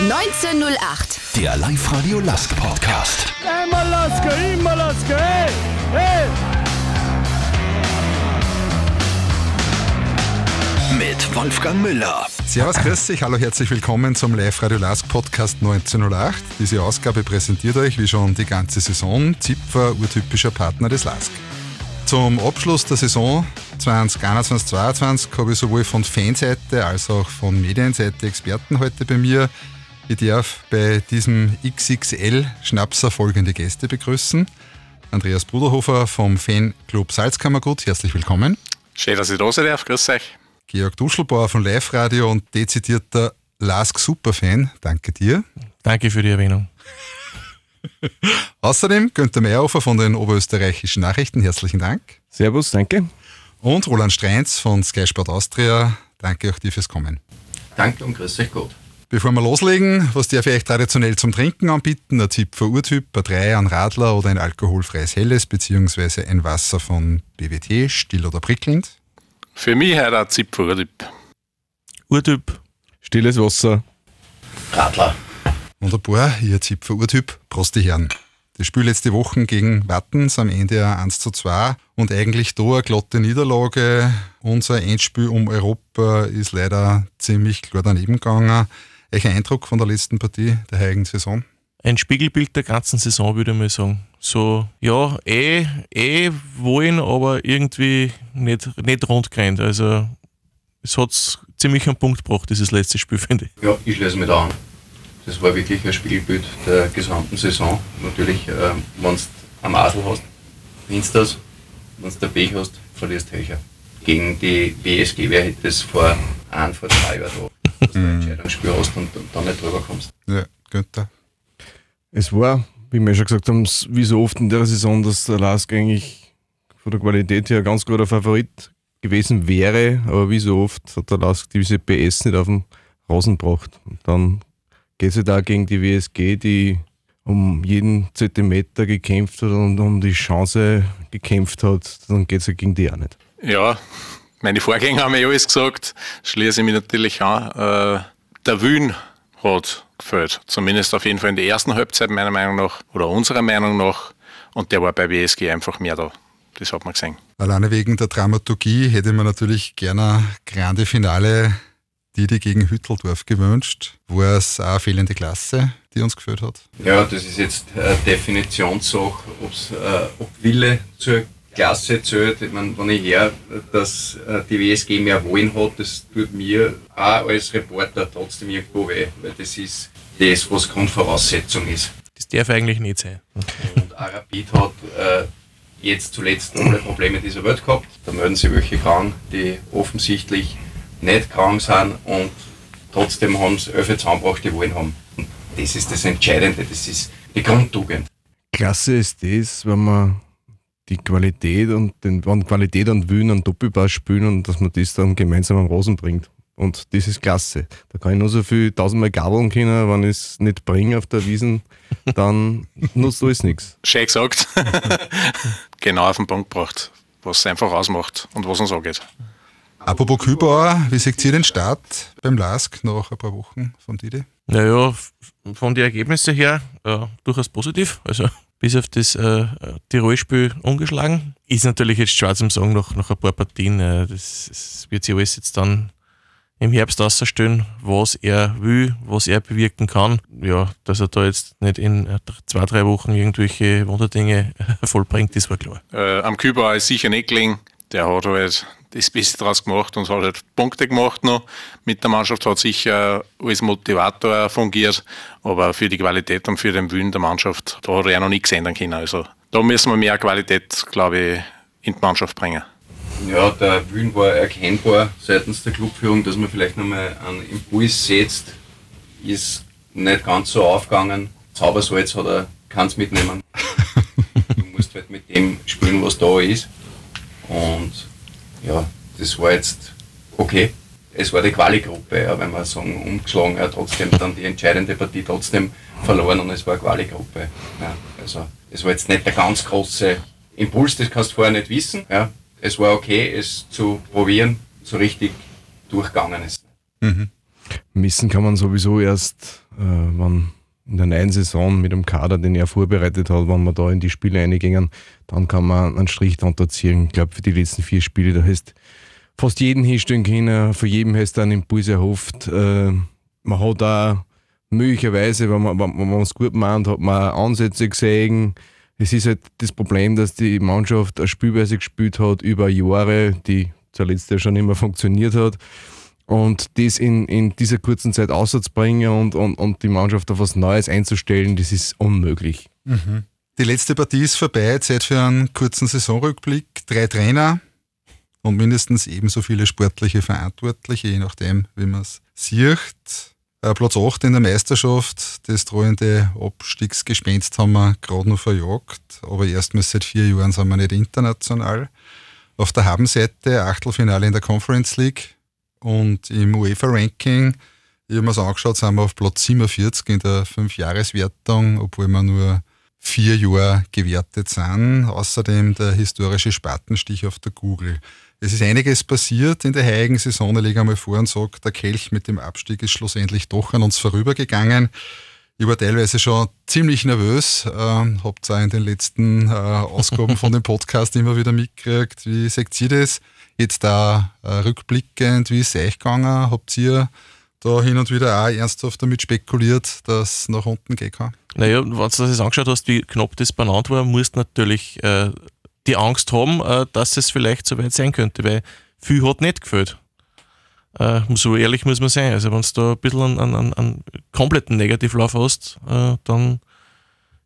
1908. Der Live-Radio Lask Podcast. Einmal Lasker, immer Lasker, hey, hey! Mit Wolfgang Müller. Servus, grüß dich, hallo, herzlich willkommen zum Live-Radio Lask Podcast 1908. Diese Ausgabe präsentiert euch, wie schon die ganze Saison, Zipfer, urtypischer Partner des Lask. Zum Abschluss der Saison 2021-2022 habe ich sowohl von Fanseite als auch von Medienseite Experten heute bei mir. Ich darf bei diesem XXL-Schnapser folgende Gäste begrüßen. Andreas Bruderhofer vom Fanclub Salzkammergut, herzlich willkommen. Schön, dass ich da sein darf. Grüß euch. Georg Duschelbauer von Live Radio und dezidierter Lask Superfan, danke dir. Danke für die Erwähnung. Außerdem Günther Meyerhofer von den Oberösterreichischen Nachrichten, herzlichen Dank. Servus, danke. Und Roland Streins von Sky Sport Austria, danke auch dir fürs Kommen. Danke und grüß euch gut. Bevor wir loslegen, was darf ich euch traditionell zum Trinken anbieten? Ein Zipfer Urtyp, ein Drei, ein Radler oder ein alkoholfreies Helles, beziehungsweise ein Wasser von BWT, still oder prickelnd? Für mich heute ein Zipfeltyp. Urtyp, Stilles Wasser. Radler. Wunderbar, ihr Zipfer Urtyp, Prost die Herren. Das Spiel letzte Woche gegen Wattens am Ende ein 1 zu 2 und eigentlich da eine glatte Niederlage. Unser Endspiel um Europa ist leider ziemlich klar daneben gegangen. Welcher Eindruck von der letzten Partie der heutigen Saison? ein Spiegelbild der ganzen Saison, würde ich mal sagen. So, ja, eh, eh wollen, aber irgendwie nicht, nicht rund gerannt. Also, es hat ziemlich einen Punkt gebracht, dieses letzte Spiel, finde ich. Ja, ich schließe mich da an. Das war wirklich ein Spiegelbild der gesamten Saison. Natürlich, äh, wenn du am Adel hast, gewinnst du das. Wenn du Pech hast, verlierst du. Gegen die WSG, wer hätte das vor ein, vor zwei Jahren da, dass du ein Entscheidungsspiel hast und, und dann nicht drüber kommst. Ja, Günther. Es war, wie wir schon gesagt haben, wie so oft in der Saison, dass der Lask eigentlich von der Qualität her ein ganz guter Favorit gewesen wäre, aber wie so oft hat der Lask diese PS nicht auf den Rasen gebracht. Und dann geht es da gegen die WSG, die um jeden Zentimeter gekämpft hat und um die Chance gekämpft hat, dann geht es ja gegen die auch nicht. Ja, meine Vorgänger haben ja alles gesagt. Schließe ich mich natürlich an. Äh, der Wien hat gefällt. Zumindest auf jeden Fall in der ersten Halbzeit, meiner Meinung nach, oder unserer Meinung nach. Und der war bei WSG einfach mehr da. Das hat man gesehen. Alleine wegen der Dramaturgie hätte man natürlich gerne grande Finale Didi gegen Hütteldorf gewünscht. War es auch eine fehlende Klasse, die uns gefällt hat? Ja, das ist jetzt eine Definitionssache, äh, ob Wille zur Klasse zählt. Ich meine, wenn ich her, dass äh, die WSG mehr Wollen hat, das tut mir auch als Reporter trotzdem irgendwo weh, weil das ist das, was Grundvoraussetzung ist. Das darf eigentlich nicht sein. Und Arabid hat äh, jetzt zuletzt alle Probleme dieser Welt gehabt. Da melden sich welche krank, die offensichtlich nicht krank sind und trotzdem haben sie elf zusammengebracht, die wollen haben. Und das ist das Entscheidende, das ist die Grundtugend. Klasse ist das, wenn man die Qualität und den, wenn Qualität und Willen einen Doppelpass spielen und dass man das dann gemeinsam am Rosen bringt. Und das ist klasse. Da kann ich nur so viel tausendmal gabeln können, wenn ich es nicht bringe auf der Wiesen, dann nutzt alles nichts. Schön gesagt. genau auf den Punkt gebracht, was es einfach ausmacht und was uns angeht. Apropos Kübauer, wie seht ihr den Start beim LASK nach ein paar Wochen von Didi? Naja, von den Ergebnissen her äh, durchaus positiv. Also bis auf das äh, Tirol-Spiel ungeschlagen. Ist natürlich jetzt schwer zum Sagen nach, nach ein paar Partien. Äh, das, das wird sich alles jetzt dann im Herbst ausstellen, was er will, was er bewirken kann. Ja, dass er da jetzt nicht in zwei, drei Wochen irgendwelche Wunderdinge vollbringt, das war klar. Äh, am Kübauer ist sicher gelingen. Der hat halt das Beste daraus gemacht und hat halt Punkte gemacht noch. Mit der Mannschaft hat sicher als Motivator fungiert, aber für die Qualität und für den Willen der Mannschaft, da hat er ja noch nichts ändern können. Also da müssen wir mehr Qualität, glaube ich, in die Mannschaft bringen. Ja, der Willen war erkennbar seitens der Clubführung, dass man vielleicht nochmal einen Impuls setzt, ist nicht ganz so aufgegangen. Zaubersalz hat er keins mitnehmen. du musst halt mit dem spielen, was da ist. Und ja, das war jetzt okay. Es war die Quali-Gruppe, ja, wenn wir sagen, umgeschlagen, hat trotzdem dann die entscheidende Partie trotzdem verloren und es war eine Quali-Gruppe. Ja, also es war jetzt nicht der ganz große Impuls, das kannst du vorher nicht wissen. Ja. Es war okay, es zu probieren, so richtig durchgegangen ist. Mhm. Missen kann man sowieso erst, äh, wenn in der neuen Saison mit dem Kader, den er vorbereitet hat, wenn wir da in die Spiele eingingen, dann kann man einen Strich drunter ziehen. Ich glaube, für die letzten vier Spiele, da hast fast jeden hinstellen können, von jedem hast du einen Impuls erhofft. Äh, man hat da möglicherweise, wenn man, wenn man es gut meint, hat man Ansätze gesehen. Es ist halt das Problem, dass die Mannschaft eine Spielweise gespielt hat über Jahre, die zuletzt ja schon immer funktioniert hat. Und das in, in dieser kurzen Zeit auszubringen und, und, und die Mannschaft auf was Neues einzustellen, das ist unmöglich. Mhm. Die letzte Partie ist vorbei, Zeit für einen kurzen Saisonrückblick. Drei Trainer und mindestens ebenso viele sportliche Verantwortliche, je nachdem, wie man es sieht. Äh, Platz 8 in der Meisterschaft, das drohende Abstiegsgespenst haben wir gerade noch verjagt, aber erstmals seit vier Jahren sind wir nicht international. Auf der Habenseite Achtelfinale in der Conference League, und im UEFA-Ranking, ich habe mir das angeschaut, sind wir auf Platz 47 in der Fünfjahreswertung, obwohl wir nur vier Jahre gewertet sind. Außerdem der historische Spatenstich auf der Google. Es ist einiges passiert in der heiligen Saison. Ich lege einmal vor und sage, der Kelch mit dem Abstieg ist schlussendlich doch an uns vorübergegangen. Ich war teilweise schon ziemlich nervös, äh, habt auch in den letzten äh, Ausgaben von dem Podcast immer wieder mitgekriegt. Wie seht ihr das? Jetzt da äh, rückblickend, wie ist es euch gegangen? Habt ihr da hin und wieder auch ernsthaft damit spekuliert, dass es nach unten gehen kann? Naja, wenn du das jetzt angeschaut hast, wie knapp das benannt war, musst du natürlich äh, die Angst haben, äh, dass es vielleicht so weit sein könnte, weil viel hat nicht gefällt. Äh, so ehrlich muss man sein. Also wenn du da ein bisschen einen, einen, einen kompletten Negativlauf hast, äh, dann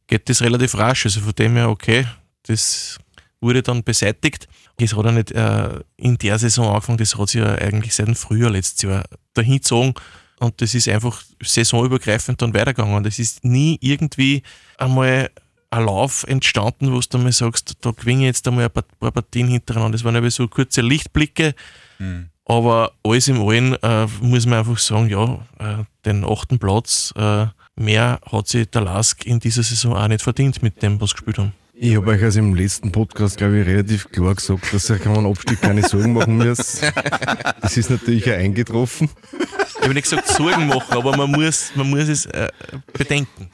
geht das relativ rasch. Also von dem her, okay, das wurde dann beseitigt. Das hat ja nicht äh, in der Saison angefangen, das hat sich ja eigentlich seit dem Frühjahr letztes Jahr dahin gezogen. Und das ist einfach saisonübergreifend dann weitergegangen. Das ist nie irgendwie einmal ein Lauf entstanden, wo du dann mal sagst, da gewinne ich jetzt einmal ein paar Partien hintereinander. Das waren aber so kurze Lichtblicke. Mhm. Aber alles im Allen äh, muss man einfach sagen, ja, äh, den achten Platz, äh, mehr hat sich der Lask in dieser Saison auch nicht verdient mit dem, was sie gespielt haben. Ich habe euch also im letzten Podcast, glaube ich, relativ klar gesagt, dass ihr keinen Abstieg keine Sorgen machen müsst. Das ist natürlich auch eingetroffen. Ich habe nicht gesagt Sorgen machen, aber man muss, man muss es äh, bedenken.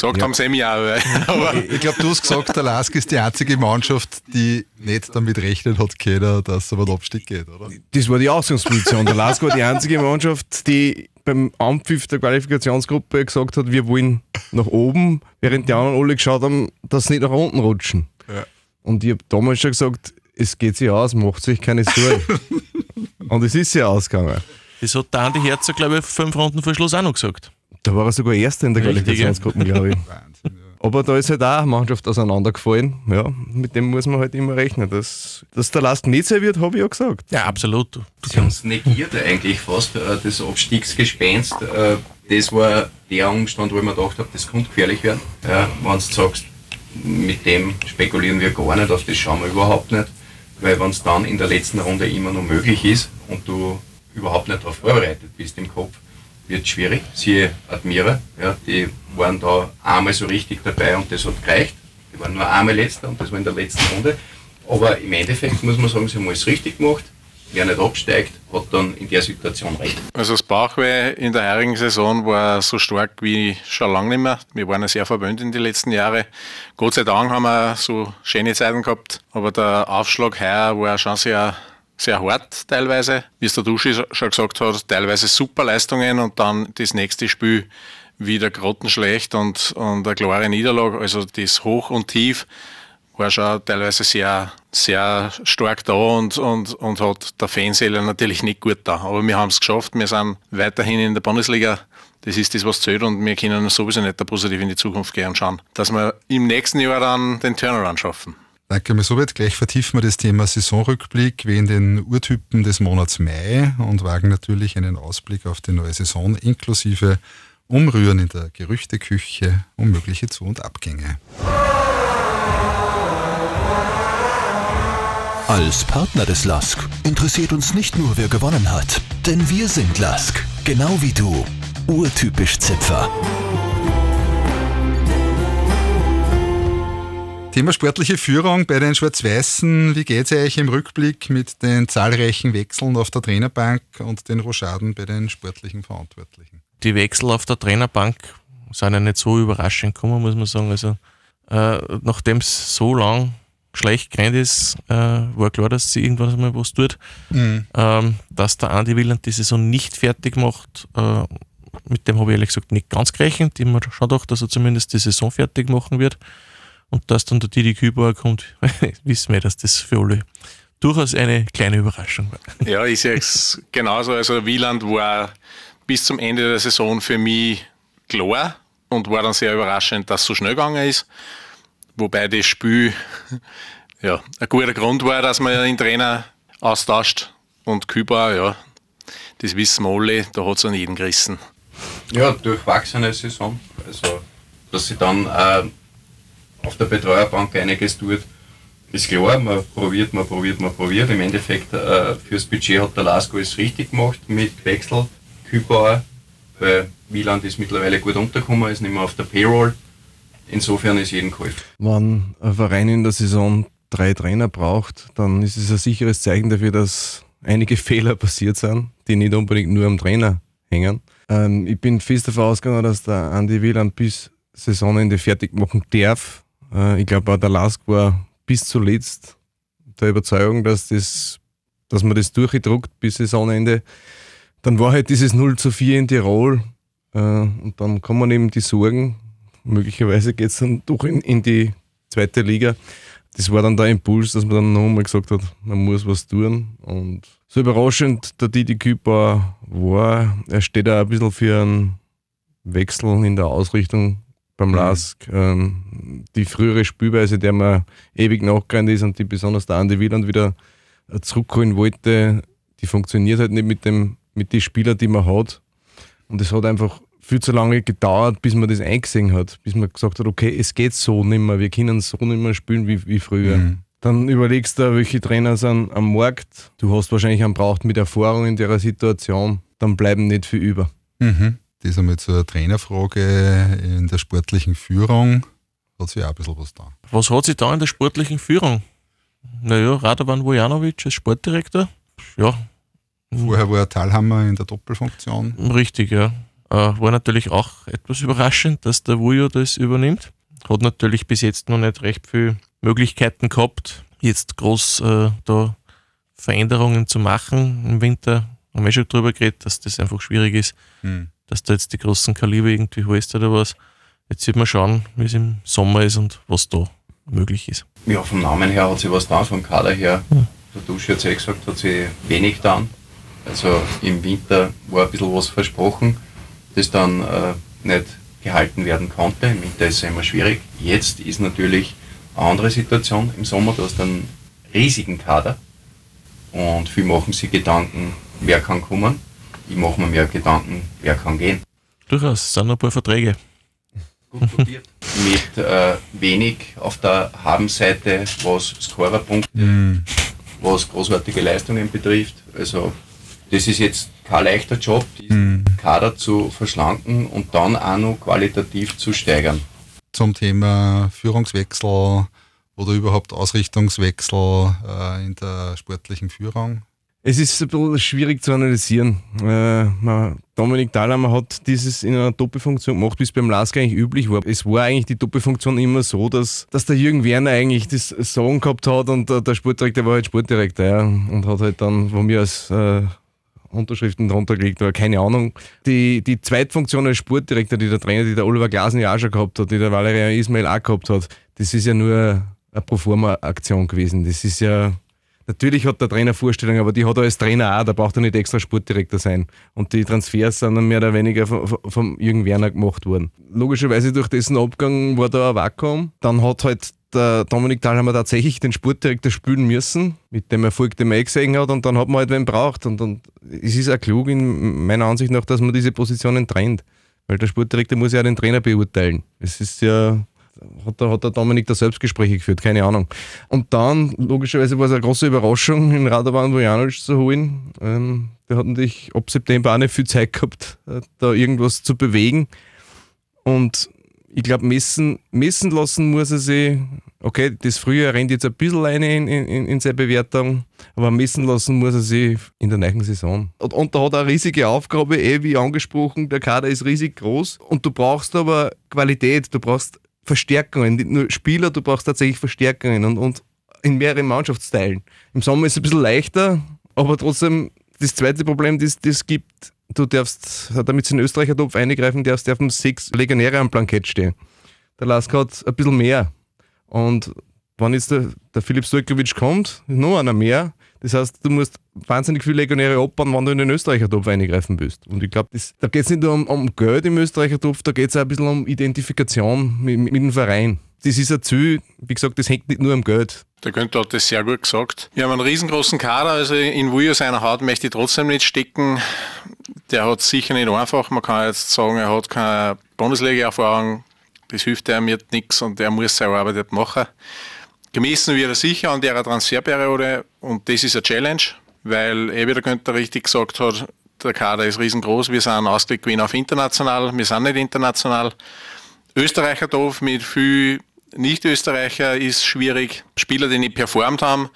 Gesagt ja. haben sie mir auch. Aber ich, ich glaube, du hast gesagt, der Lask ist die einzige Mannschaft, die nicht damit rechnet hat, können, dass es aber den Abstieg geht, oder? Das war die Ausgangsposition. Der Lask war die einzige Mannschaft, die beim Anpfiff der Qualifikationsgruppe gesagt hat, wir wollen nach oben, während die anderen alle geschaut haben, dass sie nicht nach unten rutschen. Ja. Und ich habe damals schon gesagt, es geht sich aus, macht sich keine Sorgen. Und es ist ja ausgegangen. Das hat der Andi Herzog, glaube ich, fünf Runden vor Schluss auch noch gesagt. Da war er sogar Erster in der Qualifikationsgruppe, glaube ich. Wahnsinn. Aber da ist halt auch eine Mannschaft auseinandergefallen. Ja, mit dem muss man halt immer rechnen. Dass, dass der Last nicht sein wird, habe ich ja gesagt. Ja, absolut. Sie haben es negiert eigentlich fast, äh, das Abstiegsgespenst. Äh, das war der Umstand, wo ich mir gedacht habe, das könnte gefährlich werden. Ja, wenn du sagst, mit dem spekulieren wir gar nicht, auf das schauen wir überhaupt nicht. Weil wenn es dann in der letzten Runde immer noch möglich ist und du überhaupt nicht darauf vorbereitet bist im Kopf, wird schwierig. Siehe Admira, ja, die waren da einmal so richtig dabei und das hat gereicht. Die waren nur einmal letzter und das war in der letzten Runde. Aber im Endeffekt muss man sagen, sie haben alles richtig gemacht. Wer nicht absteigt, hat dann in der Situation recht. Also das Bauchweh in der heurigen Saison war so stark wie schon lange nicht mehr. Wir waren ja sehr verwöhnt in den letzten Jahren. Gott sei Dank haben wir so schöne Zeiten gehabt, aber der Aufschlag heuer war schon sehr sehr hart teilweise, wie es der Duschi schon gesagt hat, teilweise super Leistungen und dann das nächste Spiel wieder grottenschlecht und, und eine klare Niederlage. Also das Hoch und Tief war schon teilweise sehr, sehr stark da und, und, und hat der Fanseele natürlich nicht gut da. Aber wir haben es geschafft, wir sind weiterhin in der Bundesliga. Das ist das, was zählt und wir können sowieso nicht positiv in die Zukunft gehen und schauen, dass wir im nächsten Jahr dann den Turnaround schaffen. Danke, Mesobet. Gleich vertiefen wir das Thema Saisonrückblick wie in den Urtypen des Monats Mai und wagen natürlich einen Ausblick auf die neue Saison inklusive Umrühren in der Gerüchteküche um mögliche Zu- und Abgänge. Als Partner des LASK interessiert uns nicht nur, wer gewonnen hat, denn wir sind LASK, genau wie du. Urtypisch Zipfer. Thema sportliche Führung bei den Schwarz-Weißen. Wie geht es euch im Rückblick mit den zahlreichen Wechseln auf der Trainerbank und den Rochaden bei den sportlichen Verantwortlichen? Die Wechsel auf der Trainerbank sind ja nicht so überraschend gekommen, muss man sagen. Also, äh, nachdem es so lang schlecht gerannt ist, äh, war klar, dass sie irgendwann mal was tut. Mhm. Ähm, dass der Andi Wieland die Saison nicht fertig macht, äh, mit dem habe ich ehrlich gesagt nicht ganz gerechnet. Ich habe mir schon gedacht, dass er zumindest die Saison fertig machen wird. Und dass dann der Didi Kübauer kommt, wissen wir, dass das für alle durchaus eine kleine Überraschung war. Ja, ich sehe es genauso. Also Wieland war bis zum Ende der Saison für mich klar und war dann sehr überraschend, dass es so schnell gegangen ist. Wobei das Spiel ja, ein guter Grund war, dass man den Trainer austauscht. Und Kübauer, ja, das wissen wir alle, da hat es an jeden gerissen. Ja, durchwachsene Saison. Also, dass sie dann äh, auf der Betreuerbank einiges tut, ist klar. Man probiert, man probiert, man probiert. Im Endeffekt äh, fürs Budget hat der Lasko es richtig gemacht mit Wechsel, Kübauer, weil Wieland ist mittlerweile gut untergekommen, ist nicht mehr auf der Payroll. Insofern ist jeden geholfen. Wenn ein Verein in der Saison drei Trainer braucht, dann ist es ein sicheres Zeichen dafür, dass einige Fehler passiert sind, die nicht unbedingt nur am Trainer hängen. Ähm, ich bin fest davon ausgegangen, dass der Andi Wieland bis Saisonende fertig machen darf. Äh, ich glaube auch der Lask war bis zuletzt der Überzeugung, dass, das, dass man das durchgedruckt bis Saisonende. Dann war halt dieses 0 zu 4 in Tirol äh, und dann kommen eben die Sorgen. Möglicherweise geht es dann doch in, in die zweite Liga. Das war dann der Impuls, dass man dann nochmal gesagt hat, man muss was tun. Und so überraschend der Didi Küper war, er steht auch ein bisschen für einen Wechsel in der Ausrichtung beim mhm. LASK. Ähm, die frühere Spielweise, der man ewig nachgerannt ist und die besonders der Andi Wieland wieder zurückholen wollte, die funktioniert halt nicht mit, dem, mit den Spielern, die man hat. Und es hat einfach viel zu lange gedauert, bis man das eingesehen hat, bis man gesagt hat, okay, es geht so nicht mehr, wir können so nicht mehr spielen wie, wie früher. Mhm. Dann überlegst du, welche Trainer sind am Markt. Du hast wahrscheinlich einen braucht mit Erfahrung in der Situation, dann bleiben nicht viel über. Mhm. Das einmal zur Trainerfrage in der sportlichen Führung. Hat sich auch ein bisschen was da. Was hat sich da in der sportlichen Führung? Naja, Radovan Vujanovic als Sportdirektor. Ja. Vorher war er Talhammer in der Doppelfunktion. Richtig, ja. Äh, war natürlich auch etwas überraschend, dass der Vujo das übernimmt. Hat natürlich bis jetzt noch nicht recht viele Möglichkeiten gehabt, jetzt groß äh, da Veränderungen zu machen. Im Winter haben wir schon drüber geredet, dass das einfach schwierig ist. Hm dass da jetzt die großen Kaliber irgendwie holst oder was. Jetzt sieht man schauen, wie es im Sommer ist und was da möglich ist. Ja, vom Namen her hat sich was da, vom Kader her. Hm. Der Dusch hat ja gesagt, hat sich wenig getan. Also im Winter war ein bisschen was versprochen, das dann äh, nicht gehalten werden konnte. Im Winter ist es immer schwierig. Jetzt ist natürlich eine andere Situation. Im Sommer, du hast einen riesigen Kader und viel machen sich Gedanken, wer kann kommen ich mache mir mehr Gedanken, wer kann gehen. Durchaus, es sind noch ein paar Verträge. Gut probiert. Mit äh, wenig auf der Habenseite, was Scorerpunkte, mm. was großartige Leistungen betrifft. Also das ist jetzt kein leichter Job, diesen mm. Kader zu verschlanken und dann auch noch qualitativ zu steigern. Zum Thema Führungswechsel oder überhaupt Ausrichtungswechsel äh, in der sportlichen Führung. Es ist ein bisschen schwierig zu analysieren. Äh, Dominik Thalhammer hat dieses in einer Doppelfunktion gemacht, wie es beim Lask eigentlich üblich war. Es war eigentlich die Doppelfunktion immer so, dass, dass der Jürgen Werner eigentlich das Sagen gehabt hat und der Sportdirektor war halt Sportdirektor ja, und hat halt dann von mir als äh, Unterschriften drunter gelegt oder keine Ahnung. Die, die Zweitfunktion als Sportdirektor, die der Trainer, die der Oliver Glasen ja auch schon gehabt hat, die der Valerian Ismail auch gehabt hat, das ist ja nur eine Proforma-Aktion gewesen. Das ist ja Natürlich hat der Trainer Vorstellungen, aber die hat er als Trainer auch, da braucht er nicht extra Sportdirektor sein. Und die Transfers sind dann mehr oder weniger vom, Jürgen Werner gemacht worden. Logischerweise durch dessen Abgang war da ein Vakuum. Dann hat halt der Dominik Thalhammer tatsächlich den Sportdirektor spielen müssen, mit dem Erfolg, den man eh gesehen hat, und dann hat man halt wen braucht. Und, und es ist auch klug, in meiner Ansicht nach, dass man diese Positionen trennt. Weil der Sportdirektor muss ja den Trainer beurteilen. Es ist ja hat der, hat der Dominik da Selbstgespräche geführt, keine Ahnung. Und dann, logischerweise war es eine große Überraschung, in Radovan Vujanovic zu holen. Ähm, der hat natürlich ab September auch nicht viel Zeit gehabt, äh, da irgendwas zu bewegen. Und ich glaube, messen, messen lassen muss er sich Okay, das Frühjahr rennt jetzt ein bisschen rein in, in, in seine Bewertung, aber messen lassen muss er sich in der neuen Saison. Und, und da hat er eine riesige Aufgabe, eh wie angesprochen, der Kader ist riesig groß und du brauchst aber Qualität, du brauchst Verstärkungen, nicht nur Spieler, du brauchst tatsächlich Verstärkungen und, und in mehreren Mannschaftsteilen. Im Sommer ist es ein bisschen leichter, aber trotzdem, das zweite Problem, das es gibt, du darfst, damit sie in den Österreicher Topf eingreifen darfst, dürfen sechs Legionäre am Plankett stehen. Der Lask hat ein bisschen mehr. Und wenn jetzt der, der Philipp Stojkovic kommt, noch einer mehr. Das heißt, du musst wahnsinnig viele Legionäre abbauen, wenn du in den Österreicher Topf eingreifen willst. Und ich glaube, da geht es nicht nur um, um, Geld im Österreicher Topf, da geht es auch ein bisschen um Identifikation mit, mit, dem Verein. Das ist ein Ziel, wie gesagt, das hängt nicht nur am Geld. Der Günther hat das sehr gut gesagt. Wir haben einen riesengroßen Kader, also in Wujo seiner Haut möchte ich trotzdem nicht stecken. Der hat sicher nicht einfach. Man kann jetzt sagen, er hat keine Bundesliga-Erfahrung, das hilft einem jetzt nichts und er muss seine Arbeit machen. Gemessen wird er sicher an der Transferperiode und das ist eine Challenge, weil, eh wie der Günther richtig gesagt hat, der Kader ist riesengroß. Wir sind ausgeglichen auf international, wir sind nicht international. Österreicher doof mit viel Nicht-Österreicher ist schwierig. Spieler, die nicht performt haben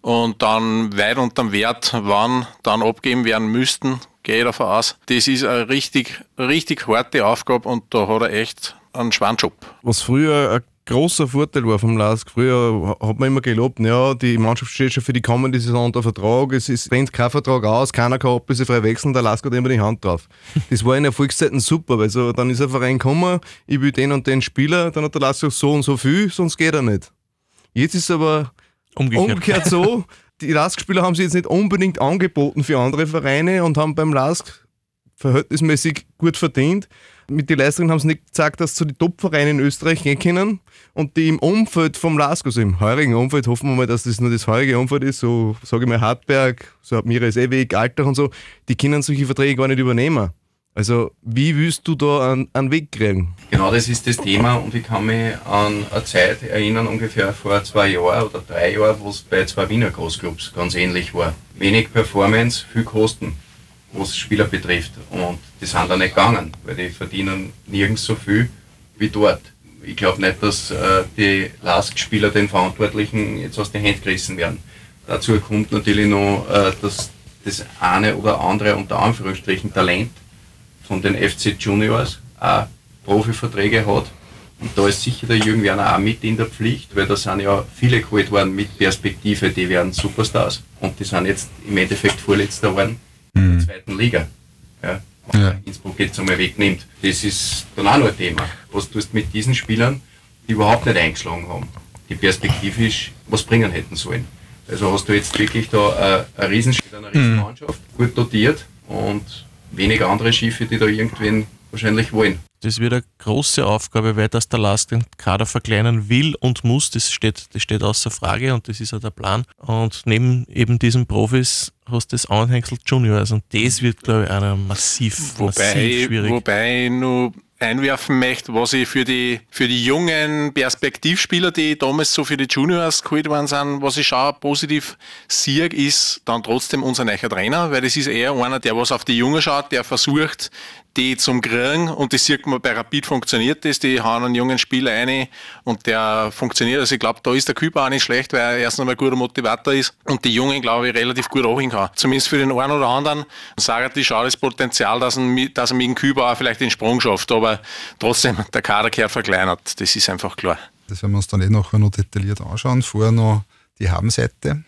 und dann weit unterm Wert wann dann abgeben werden müssten, gehe ich davon aus. Das ist eine richtig, richtig harte Aufgabe und da hat er echt einen Schwanjob. Was früher ein großer Vorteil war vom LASK. Früher hat man immer gelobt, ja, die Mannschaft steht schon für die kommende Saison unter Vertrag, es ist, rennt kein Vertrag aus, keiner kann frei wechseln, der LASK hat immer die Hand drauf. Das war in Erfolgszeiten super, weil so, dann ist ein Verein gekommen, ich will den und den Spieler, dann hat der LASK so und so viel, sonst geht er nicht. Jetzt ist es aber umgekehrt, umgekehrt so, die LASK-Spieler haben sie jetzt nicht unbedingt angeboten für andere Vereine und haben beim LASK verhältnismäßig gut verdient mit den Leistungen haben sie nicht gesagt, dass sie zu den Top-Vereinen in Österreich gehen können und die im Umfeld vom LASK, also im heurigen Umfeld, hoffen wir mal, dass das nur das heurige Umfeld ist, so sage ich mal Hartberg, so hat Mira Ewig, Alter und so, die können solche Verträge gar nicht übernehmen. Also wie willst du da einen, einen Weg kriegen? Genau das ist das Thema und ich kann mich an eine Zeit erinnern, ungefähr vor zwei Jahren oder drei Jahren, wo es bei zwei Wiener Großclubs ganz ähnlich war. Wenig Performance, viel Kosten was Spieler betrifft. Und die sind da nicht gegangen, weil die verdienen nirgends so viel wie dort. Ich glaube nicht, dass äh, die Lask-Spieler den Verantwortlichen jetzt aus den Händen gerissen werden. Dazu kommt natürlich noch, äh, dass das eine oder andere unter Anführungsstrichen Talent von den FC Juniors auch Profiverträge hat. Und da ist sicher der Jürgen Werner auch mit in der Pflicht, weil da sind ja viele geholt worden mit Perspektive, die werden Superstars. Und die sind jetzt im Endeffekt Vorletzter geworden mhm. der zweiten Liga. Ja, ja. Innsbruck jetzt einmal wegnimmt. Das ist dann auch noch ein Thema. Was tust du mit diesen Spielern, die überhaupt nicht eingeschlagen haben, die perspektivisch was bringen hätten sollen. Also hast du jetzt wirklich da äh, ein Riesenspiel, eine Riesenmannschaft, mhm. gut dotiert und wenig andere Schiffe, die da irgendwen wahrscheinlich wollen. Das wird eine große Aufgabe, weil das der Last den Kader verkleinern will und muss. Das steht, das steht außer Frage und das ist ja der Plan. Und neben eben diesen Profis hast du das Anhängsel Juniors und das wird, glaube ich, einer massiv, wobei, massiv schwierig. Wobei ich nur einwerfen möchte, was ich für die, für die jungen Perspektivspieler, die damals so für die Juniors geholt worden sind, was ich schon positiv sehe, ist dann trotzdem unser neuer Trainer, weil das ist eher einer, der was auf die Jungen schaut, der versucht, die zum Kriegen und das sieht man bei Rapid funktioniert das, die hauen einen jungen Spieler ein und der funktioniert. Also ich glaube, da ist der Küber auch nicht schlecht, weil er erst einmal ein guter Motivator ist und die Jungen, glaube ich, relativ gut anhängen kann. Zumindest für den einen oder anderen die schon das Potenzial, dass, ein, dass er mit dem Küber auch vielleicht den Sprung schafft, aber trotzdem, der Kader gehört verkleinert, das ist einfach klar. Das werden wir uns dann eh nachher noch detailliert anschauen. Vorher noch die Habenseite.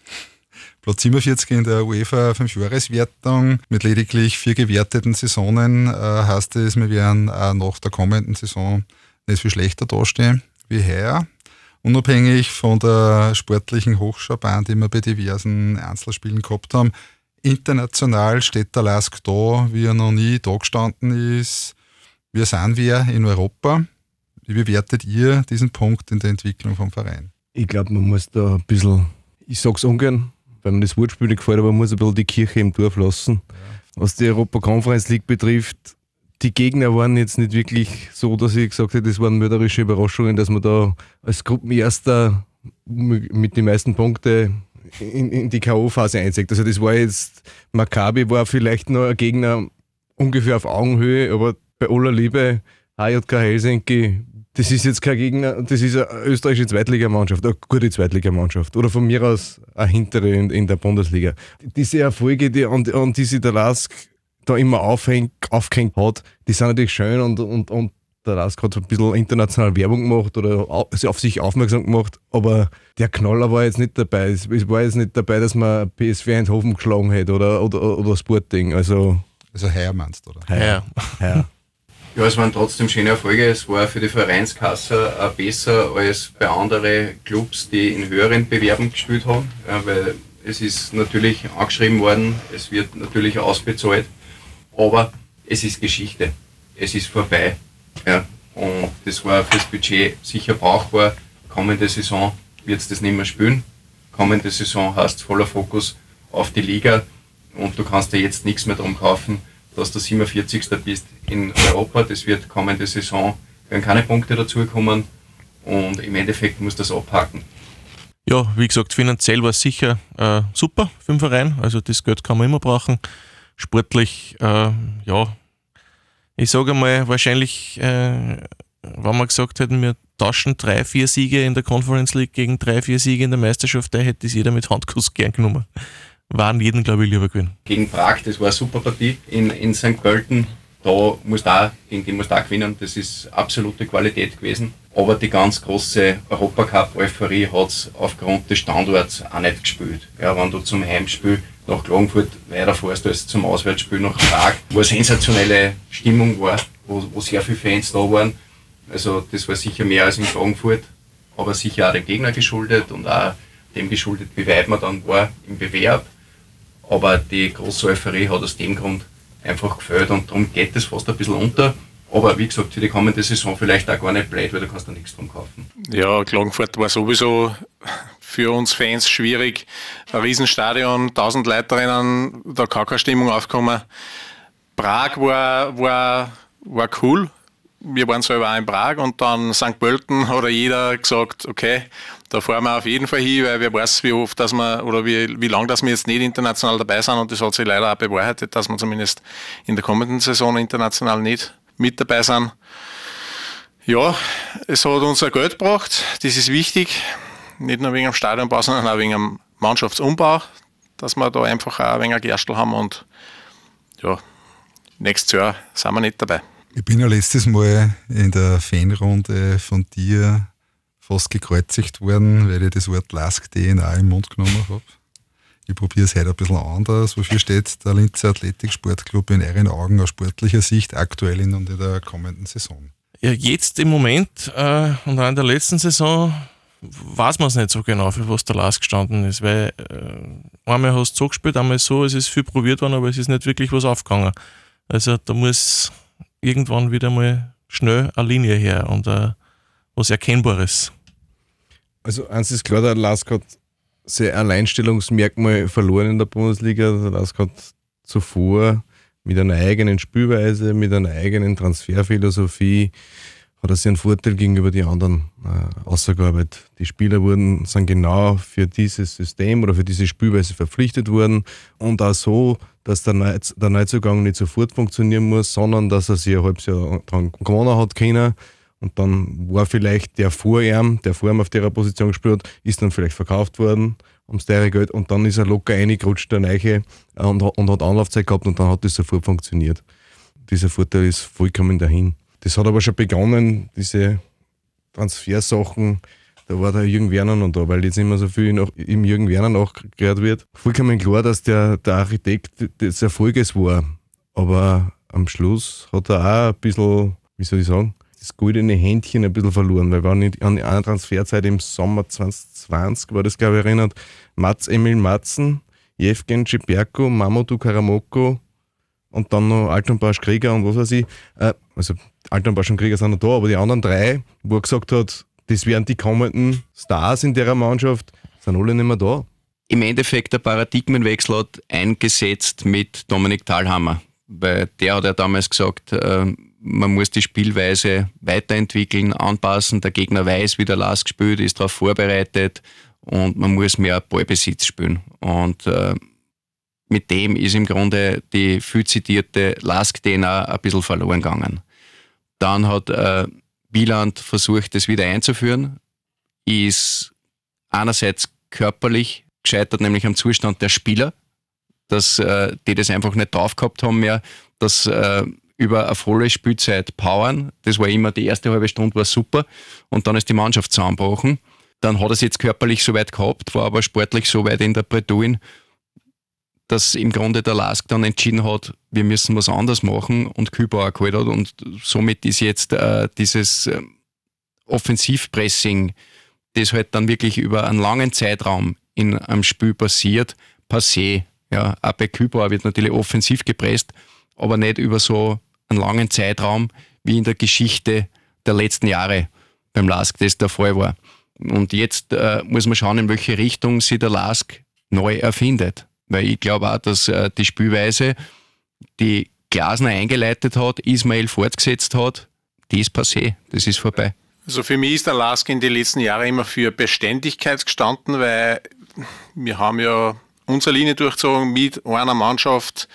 Platz 47 in der UEFA 5-Jahres-Wertung mit lediglich vier gewerteten Saisonen äh, heißt es, wir werden auch nach der kommenden Saison nicht viel schlechter dastehen wie heuer. Unabhängig von der sportlichen Hochschaubahn, die wir bei diversen Einzelspielen gehabt haben. International steht der Lask da, wie er noch nie da gestanden ist. Wir sind wir in Europa. Wie bewertet ihr diesen Punkt in der Entwicklung vom Verein? Ich glaube, man muss da ein bisschen, ich sag's ungern, weil mir das Wortspiel nicht gefällt, aber man muss ein bisschen die Kirche im Dorf lassen. Was die Europa Conference League betrifft, die Gegner waren jetzt nicht wirklich so, dass ich gesagt hätte, das waren mörderische Überraschungen, dass man da als Gruppenerster mit den meisten Punkten in, in die K.O.-Phase einzieht. Also das war jetzt, Maccabi war vielleicht noch ein Gegner ungefähr auf Augenhöhe, aber bei aller Liebe, HJK Helsinki, das ist jetzt kein Gegner, das ist eine österreichische Zweitligamannschaft, eine gute Zweitligamannschaft. Oder von mir aus eine hintere in, in der Bundesliga. Diese Erfolge, die, an, an die sich der Lask da immer aufhängt, aufgehängt hat, die sind natürlich schön und, und, und der Lask hat so ein bisschen international Werbung gemacht oder auf sich aufmerksam gemacht, aber der Knaller war jetzt nicht dabei. Es, war jetzt nicht dabei, dass man PSV Eindhoven geschlagen hätte oder, oder, oder Sporting. Also, also Heuer meinst du, oder? Heuer. Heuer. Ja, es waren trotzdem schöne Erfolge. Es war für die Vereinskasse auch besser als bei anderen Clubs, die in höheren Bewerben gespielt haben, weil es ist natürlich angeschrieben worden, es wird natürlich ausbezahlt, aber es ist Geschichte. Es ist vorbei. Ja. Und das war fürs Budget sicher brauchbar. Kommende Saison wird es das nicht mehr spielen. Kommende Saison hast voller Fokus auf die Liga und du kannst dir jetzt nichts mehr drum kaufen, dass du 47. bist in Europa. Das wird kommende Saison, werden keine Punkte dazukommen und im Endeffekt muss das abhaken. Ja, wie gesagt, finanziell war es sicher äh, super für den Verein. Also das Geld kann man immer brauchen. Sportlich, äh, ja, ich sage mal, wahrscheinlich, äh, wenn wir gesagt hätten, wir tauschen drei, vier Siege in der Conference League gegen drei, vier Siege in der Meisterschaft, da hätte es jeder mit Handkuss gern genommen. Waren jeden, glaube ich, lieber gewinnen. Gegen Prag, das war eine super Partie in, in St. Pölten. Da muss da, gegen die muss da gewinnen. Das ist absolute Qualität gewesen. Aber die ganz große Europacup-Euphorie hat es aufgrund des Standorts auch nicht gespielt. Ja, wenn du zum Heimspiel nach Klagenfurt weiterfährst als zum Auswärtsspiel nach Prag, wo eine sensationelle Stimmung war, wo, wo sehr viele Fans da waren. Also das war sicher mehr als in Klagenfurt, aber sicher auch dem Gegner geschuldet und auch dem geschuldet, wie weit man dann war im Bewerb. Aber die große Euphorie hat aus dem Grund einfach gefällt und darum geht es fast ein bisschen unter. Aber wie gesagt, für die kommende Saison vielleicht auch gar nicht blöd, weil du kannst da nichts drum kaufen. Ja, Klagenfurt war sowieso für uns Fans schwierig. Ein Riesenstadion, 1000 Leute drinnen, da kann keine Stimmung aufkommen. Prag war, war, war cool. Wir waren selber auch in Prag und dann St. Pölten hat jeder gesagt, okay, da fahren wir auf jeden Fall hin, weil wir wissen, wie oft, dass wir, oder wie, wie lange, dass wir jetzt nicht international dabei sind und das hat sich leider auch bewahrheitet, dass wir zumindest in der kommenden Saison international nicht mit dabei sind. Ja, es hat uns ein Geld gebracht, das ist wichtig nicht nur wegen dem Stadionbau, sondern auch wegen dem Mannschaftsumbau, dass wir da einfach auch ein wenig Gerstl haben und ja, nächstes Jahr sind wir nicht dabei. Ich bin ja letztes Mal in der Fanrunde von dir fast gekreuzigt worden, weil ich das Wort Lask DNA im Mund genommen habe. Ich probiere es heute ein bisschen anders. Wofür steht der Linzer Athletik Sportclub in euren Augen aus sportlicher Sicht aktuell in der kommenden Saison? Ja, jetzt im Moment äh, und auch in der letzten Saison weiß man es nicht so genau, für was der Last gestanden ist, weil äh, einmal hast du so gespielt, einmal so, es ist viel probiert worden, aber es ist nicht wirklich was aufgegangen. Also da muss irgendwann wieder mal schnell eine Linie her und äh, was Erkennbares. Also eins ist klar, der Lask hat sein Alleinstellungsmerkmal verloren in der Bundesliga. Der Lask hat zuvor mit einer eigenen Spielweise, mit einer eigenen Transferphilosophie hat er sich einen Vorteil gegenüber den anderen äh, ausgearbeitet. Die Spieler wurden, sind genau für dieses System oder für diese Spielweise verpflichtet worden und auch so, dass der, Neu der Neuzugang nicht sofort funktionieren muss, sondern dass er sich ein halbes Jahr dran gewonnen hat können. Und dann war vielleicht der vor ihm, der vor ihm auf der Position gespielt hat, ist dann vielleicht verkauft worden ums teure Geld und dann ist er locker reingerutscht, der Neiche, und, und hat Anlaufzeit gehabt und dann hat das sofort funktioniert. Dieser Vorteil ist vollkommen dahin. Das hat aber schon begonnen, diese Transfersachen. Da war der Jürgen Werner noch da, weil jetzt immer so viel nach, im Jürgen Werner nachgeklärt wird. Vollkommen klar, dass der, der Architekt des Erfolges war. Aber am Schluss hat er auch ein bisschen, wie soll ich sagen, das goldene Händchen ein bisschen verloren, weil wir nicht an eine Transferzeit im Sommer 2020 war das, glaube ich, erinnert. Mats Emil Matzen, Jevgen Ciperko, Mamoudou Karamoko, und dann noch Altenbausch Krieger und was weiß ich. Äh, also Altenbausch und Krieger sind noch da, aber die anderen drei, wo er gesagt hat, das wären die kommenden Stars in der Mannschaft, sind alle nicht mehr da. Im Endeffekt der Paradigmenwechsel hat eingesetzt mit Dominik Thalhammer, weil der hat ja damals gesagt, äh, man muss die Spielweise weiterentwickeln, anpassen. Der Gegner weiß, wie der Last gespielt ist, darauf vorbereitet und man muss mehr Ballbesitz spielen. Und äh, mit dem ist im Grunde die viel zitierte Lask-DNA ein bisschen verloren gegangen. Dann hat äh, Wieland versucht, das wieder einzuführen, ist einerseits körperlich gescheitert, nämlich am Zustand der Spieler, dass äh, die das einfach nicht drauf gehabt haben mehr, dass äh, über eine volle Spielzeit powern. Das war immer die erste halbe Stunde war super und dann ist die Mannschaft zusammengebrochen. Dann hat er es jetzt körperlich so weit gehabt, war aber sportlich so weit in der Bredouille, dass im Grunde der Lask dann entschieden hat, wir müssen was anderes machen und Kübauer geholt hat und somit ist jetzt äh, dieses äh, Offensivpressing, das halt dann wirklich über einen langen Zeitraum in einem Spiel passiert, passé. Ja, auch bei Kübauer wird natürlich offensiv gepresst, aber nicht über so einen langen Zeitraum wie in der Geschichte der letzten Jahre beim Lask das der Fall war. Und jetzt äh, muss man schauen, in welche Richtung sich der Lask neu erfindet. Weil ich glaube auch, dass äh, die Spielweise, die Glasner eingeleitet hat, Ismail fortgesetzt hat, die ist passé, das ist vorbei. Also für mich ist der Lask in den letzten Jahren immer für Beständigkeit gestanden, weil wir haben ja unsere Linie durchgezogen mit einer Mannschaft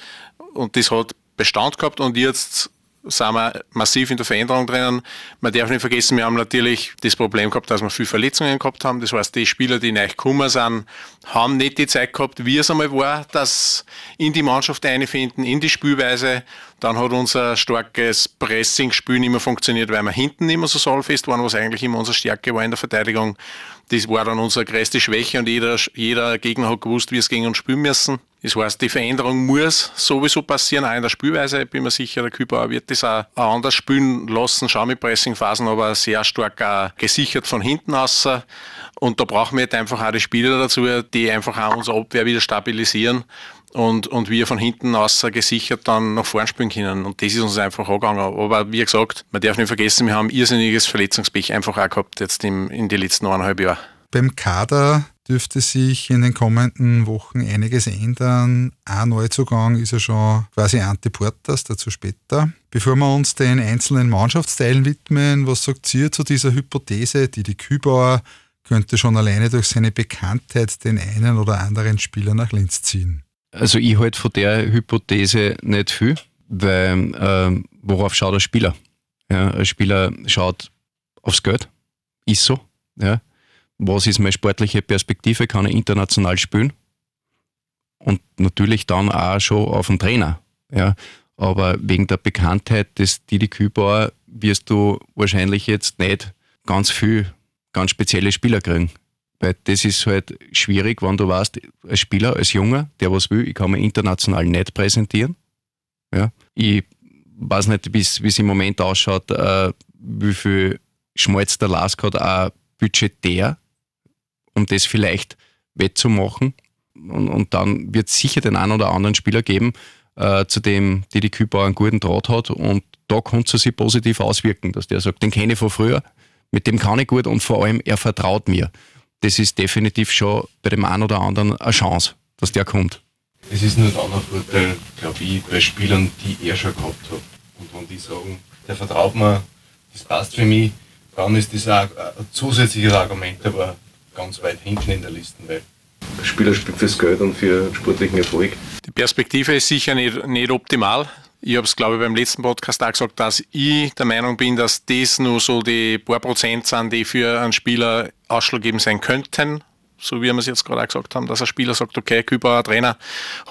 und das hat Bestand gehabt und jetzt sind wir massiv in der Veränderung drinnen. Man darf nicht vergessen, wir haben natürlich das Problem gehabt, dass wir viele Verletzungen gehabt haben. Das heißt, die Spieler, die neu gekommen sind, haben nicht die Zeit gehabt, wie es einmal war, dass in die Mannschaft einfinden, in die Spielweise. Dann hat unser starkes Pressing-Spiel nicht mehr funktioniert, weil wir hinten nicht mehr so sollfest waren, was eigentlich immer unsere Stärke war in der Verteidigung. Das war dann unsere größte Schwäche und jeder, jeder Gegner hat gewusst, wie es gegen uns spielen müssen. Das heißt, die Veränderung muss sowieso passieren, auch in der Spielweise. Ich bin mir sicher, der Kübauer wird das auch anders spielen lassen, schau mit Pressingphasen, aber sehr stark auch gesichert von hinten aus. Und da brauchen wir jetzt einfach auch die Spieler dazu, die einfach auch unsere Abwehr wieder stabilisieren und, und wir von hinten aus gesichert dann nach vorn spielen können. Und das ist uns einfach angegangen. Aber wie gesagt, man darf nicht vergessen, wir haben irrsinniges Verletzungspech einfach auch gehabt jetzt im, in den letzten eineinhalb Jahren. Beim Kader dürfte sich in den kommenden Wochen einiges ändern. Ein Neuzugang ist ja schon quasi Antiportas, dazu später. Bevor wir uns den einzelnen Mannschaftsteilen widmen, was sagt ihr zu dieser Hypothese, die die Kübauer könnte schon alleine durch seine Bekanntheit den einen oder anderen Spieler nach Linz ziehen? Also ich halte von der Hypothese nicht viel, weil äh, worauf schaut der Spieler? Ja, ein Spieler schaut aufs Geld, ist so. Ja was ist meine sportliche Perspektive, kann ich international spielen und natürlich dann auch schon auf den Trainer. Ja. Aber wegen der Bekanntheit des Didi Kübauer wirst du wahrscheinlich jetzt nicht ganz viel, ganz spezielle Spieler kriegen. Weil das ist halt schwierig, wenn du weißt, als Spieler, als Junger, der was will, ich kann mich international nicht präsentieren. Ja. Ich weiß nicht, wie es im Moment ausschaut, äh, wie viel Schmalz der Lask hat, auch budgetär um das vielleicht wettzumachen. Und, und dann wird es sicher den einen oder anderen Spieler geben, äh, zu dem die Kühlbauer einen guten Draht hat und da könnte es sich positiv auswirken, dass der sagt, den kenne ich von früher, mit dem kann ich gut und vor allem er vertraut mir. Das ist definitiv schon bei dem einen oder anderen eine Chance, dass der kommt. Es ist nur ein anderer Vorteil, glaube ich, bei Spielern, die er schon gehabt hat. Und wenn die sagen, der vertraut mir, das passt für mich, dann ist das auch ein zusätzliches Argument, aber ganz weit hinten in der Liste, weil der Spieler spielt fürs Geld und für sportlichen Erfolg. Die Perspektive ist sicher nicht, nicht optimal. Ich habe es, glaube ich, beim letzten Podcast auch gesagt, dass ich der Meinung bin, dass das nur so die paar Prozent sind, die für einen Spieler ausschlaggebend sein könnten. So wie wir es jetzt gerade auch gesagt haben, dass ein Spieler sagt, okay, Küber, Trainer,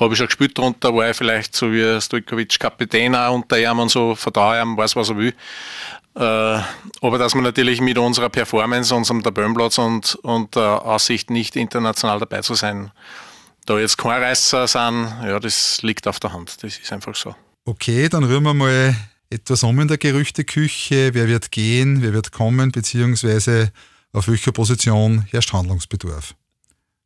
habe ich schon gespielt drunter, war ich vielleicht so wie Stojkovic Kapitän auch unter ihm und so, vertraue ihm, weiß, was er will. Äh, aber dass wir natürlich mit unserer Performance, unserem Tabellenplatz und, und der Aussicht nicht international dabei zu sein, da jetzt kein Reißer sind, ja, das liegt auf der Hand. Das ist einfach so. Okay, dann rühren wir mal etwas um in der Gerüchteküche. Wer wird gehen, wer wird kommen, beziehungsweise auf welcher Position herrscht Handlungsbedarf?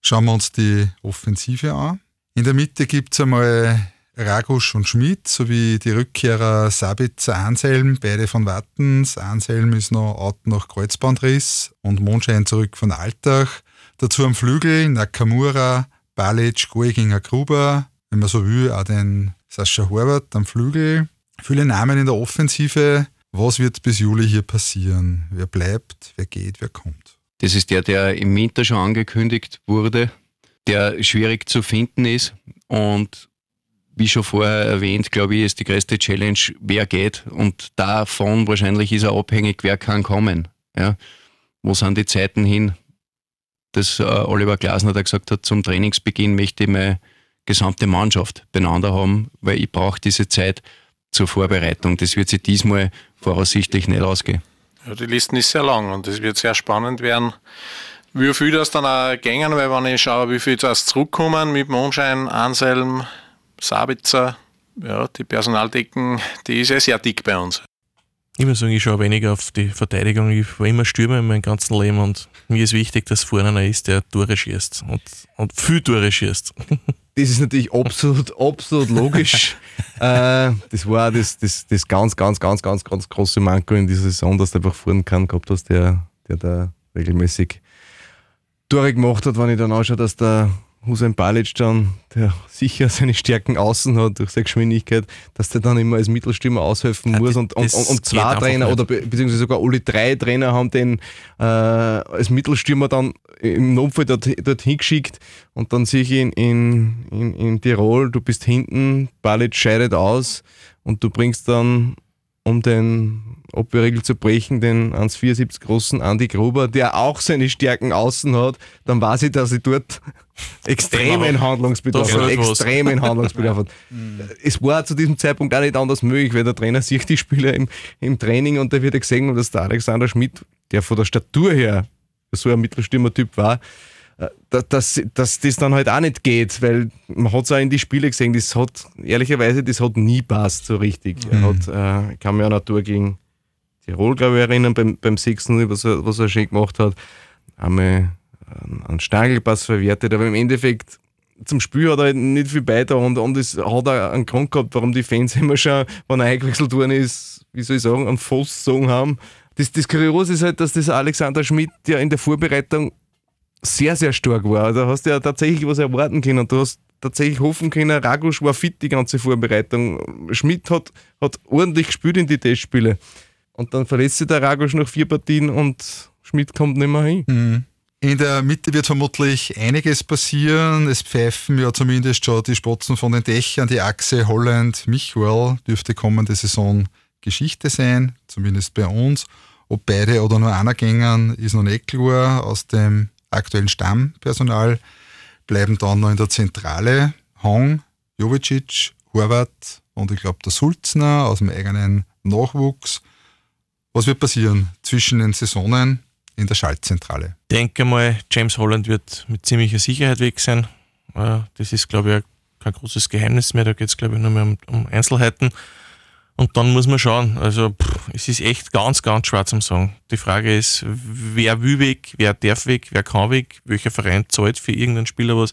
Schauen wir uns die Offensive an. In der Mitte gibt es einmal Ragusch und Schmidt sowie die Rückkehrer Sabitzer Anselm, beide von Wattens. Anselm ist noch out nach Kreuzbandriss und Mondschein zurück von Altach. Dazu am Flügel Nakamura, Balic, Goeginger Gruber, wenn man so will, auch den Sascha Horvath am Flügel. Viele Namen in der Offensive. Was wird bis Juli hier passieren? Wer bleibt, wer geht, wer kommt? Das ist der, der im Winter schon angekündigt wurde, der schwierig zu finden ist und wie schon vorher erwähnt, glaube ich, ist die größte Challenge, wer geht. Und davon wahrscheinlich ist er abhängig, wer kann kommen. Ja? Wo sind die Zeiten hin? Dass äh, Oliver Glasner da gesagt hat, zum Trainingsbeginn möchte ich meine gesamte Mannschaft beieinander haben, weil ich brauche diese Zeit zur Vorbereitung. Das wird sich diesmal voraussichtlich nicht ausgehen. Ja, die Listen ist sehr lang und es wird sehr spannend werden, wie viel das dann auch gängen, weil wenn ich schaue, wie viel das zurückkommen mit Mondschein, Anselm, Sabitzer, ja, die Personaldecken, die ist ja sehr dick bei uns. Ich muss sagen, ich schaue weniger auf die Verteidigung. Ich war immer Stürmer in meinem ganzen Leben und mir ist wichtig, dass vorne einer ist, der Tore schießt und, und viel Tore schießt. Das ist natürlich absolut, absolut logisch. äh, das war das, das, das ganz, ganz, ganz, ganz, ganz große Manko in dieser Saison, dass du einfach vorne keinen gehabt hast, der, der da regelmäßig Tore gemacht hat, wenn ich dann anschaue, dass der Hussein Balic dann, der sicher seine Stärken außen hat durch seine Geschwindigkeit, dass der dann immer als Mittelstürmer aushelfen ja, muss und, und, und, und zwei Trainer oder be beziehungsweise sogar alle drei Trainer haben den äh, als Mittelstürmer dann im Notfall dort, dorthin geschickt und dann sehe ich in, in, in, in Tirol, du bist hinten, Balic scheidet aus und du bringst dann um den Abwehrregel zu brechen, den 1,74 großen Andy Gruber, der auch seine Stärken außen hat, dann weiß ich, dass ich dort extremen Handlungsbedarf hat. Extremen Handlungsbedarf hat. Es war zu diesem Zeitpunkt auch nicht anders möglich, weil der Trainer sieht die Spieler im, im Training und da wird er gesehen, dass der Alexander Schmidt, der von der Statur her so ein Mittelstürmer-Typ war, äh, dass, dass das dann halt auch nicht geht, weil man hat es auch in die Spiele gesehen, das hat, ehrlicherweise, das hat nie passt so richtig. Mhm. Er hat, äh, Tour gegen Tirol, glaube ich, erinnern, beim, beim 6. Was er, was er schön gemacht hat. Einmal einen Stagelpass verwertet, aber im Endeffekt zum Spiel hat er halt nicht viel beitragen und, und es hat auch einen Grund gehabt, warum die Fans immer schon, wenn er eingewechselt worden ist, wie soll ich sagen, einen gezogen haben. Das, das Kuriose ist halt, dass das Alexander Schmidt ja in der Vorbereitung sehr, sehr stark war. Da hast du ja tatsächlich was erwarten können. Du hast tatsächlich hoffen können, Ragusch war fit die ganze Vorbereitung. Schmidt hat, hat ordentlich gespielt in die Testspiele. Und dann verletzt sich der Ragusch nach vier Partien und Schmidt kommt nicht mehr hin. Mhm. In der Mitte wird vermutlich einiges passieren. Es pfeifen ja zumindest schon die Spotzen von den Dächern. Die Achse Holland-Michuel dürfte kommende Saison Geschichte sein, zumindest bei uns. Ob beide oder nur einer gängern, ist noch nicht klar. Aus dem aktuellen Stammpersonal bleiben dann noch in der Zentrale Hong, Jovicic, Horvath und ich glaube der Sulzner aus dem eigenen Nachwuchs. Was wird passieren zwischen den Saisonen in der Schaltzentrale? Ich denke mal, James Holland wird mit ziemlicher Sicherheit weg sein. Äh, das ist, glaube ich, kein großes Geheimnis mehr. Da geht es, glaube ich, nur mehr um, um Einzelheiten. Und dann muss man schauen. Also pff, es ist echt ganz, ganz schwer zum Sagen. Die Frage ist, wer will weg, wer darf weg, wer kann weg, welcher Verein zahlt für irgendeinen Spieler was.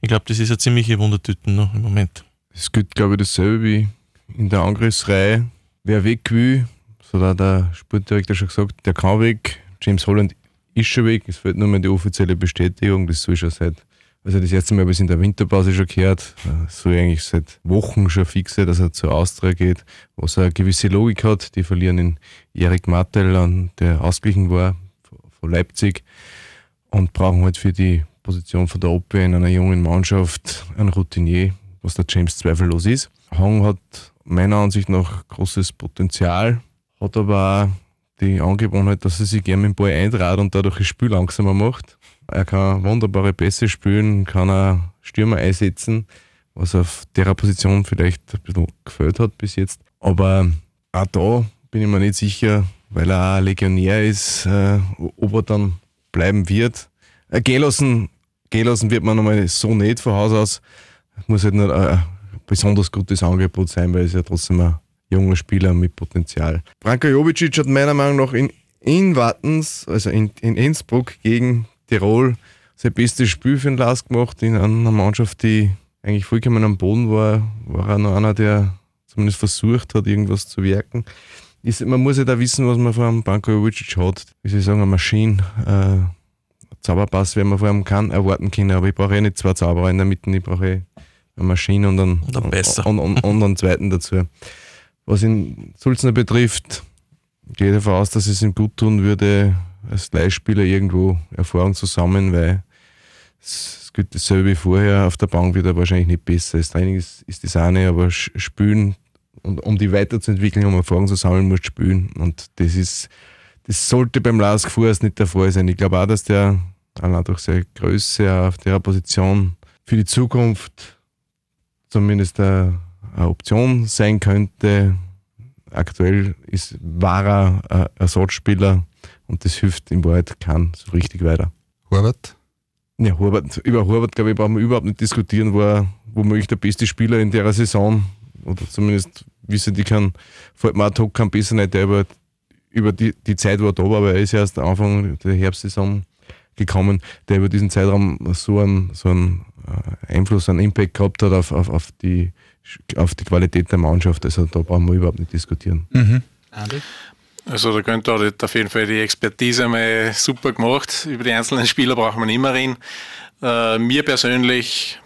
Ich glaube, das ist eine ziemliche Wundertüte noch im Moment. Es gilt, glaube ich, dasselbe wie in der Angriffsreihe. Wer weg will, so hat der Sportdirektor schon gesagt, der kann weg. James Holland ist schon weg. Es fehlt nur mehr die offizielle Bestätigung. Das soll schon seit also das erste Mal habe ich es in der Winterpause schon gehört. So eigentlich seit Wochen schon fixe, dass er zur Austria geht, was eine gewisse Logik hat. Die verlieren in Erik Martel, der ausgeglichen war von Leipzig und brauchen halt für die Position von der Oppe in einer jungen Mannschaft einen Routinier, was der James zweifellos ist. Hong hat meiner Ansicht nach großes Potenzial, hat aber auch die Angewohnheit, dass er sich gerne mit dem Ball eintrat und dadurch das Spiel langsamer macht. Er kann wunderbare Pässe spielen, kann er Stürmer einsetzen, was auf der Position vielleicht ein bisschen gefällt hat bis jetzt. Aber auch da bin ich mir nicht sicher, weil er auch Legionär ist, äh, ob er dann bleiben wird. Äh, gelassen, gelassen wird man nochmal so nicht von Haus aus. Muss halt nur ein besonders gutes Angebot sein, weil ist ja trotzdem ein junger Spieler mit Potenzial. Branko Jovicic hat meiner Meinung nach in, in Wattens, also in, in Innsbruck gegen Tirol sein bestes Spiel für den Lask gemacht in einer Mannschaft, die eigentlich vollkommen am Boden war. War er noch einer, der zumindest versucht hat, irgendwas zu wirken. Ist, man muss ja da wissen, was man von einem Banko Jovicic hat. Wie soll ich sagen, eine Maschine. Äh, Zauberpass werden wir von ihm kann, erwarten können, aber ich brauche ja nicht zwei Zauberer in der Mitte, ich brauche eine Maschine und einen, und, besser. Und, und, und einen zweiten dazu. Was ihn Sulzner betrifft, gehe ich davon aus, dass es ihm gut tun würde, als Leihspieler irgendwo Erfahrung zusammen, weil es spielt dasselbe wie vorher. Auf der Bank wird er wahrscheinlich nicht besser. Das Training ist, ist das eine, aber Spielen und um die weiterzuentwickeln, um Erfahrung zu sammeln, musst du spielen. Und das ist, das sollte beim Lars vorerst nicht der Fall sein. Ich glaube auch, dass der allein durch seine Größe auf der Position für die Zukunft zumindest eine, eine Option sein könnte. Aktuell ist, war er ein Ersatzspieler und das hilft in Wahrheit kein so richtig weiter. Horvath? Ja, Horvath, über Horvath, glaube ich, brauchen wir überhaupt nicht diskutieren, war womöglich der beste Spieler in der Saison. Oder zumindest wissen die kann, fällt mir ad hoc kein besser nicht, der über, über die, die Zeit, wo er da war, aber er ist erst Anfang der Herbstsaison gekommen, der über diesen Zeitraum so einen, so einen äh, Einfluss, einen Impact gehabt hat auf, auf, auf, die, auf die Qualität der Mannschaft. Also da brauchen wir überhaupt nicht diskutieren. Mhm. Also der Günther hat auf jeden Fall die Expertise mal super gemacht. Über die einzelnen Spieler braucht man mehr reden. Äh, mir persönlich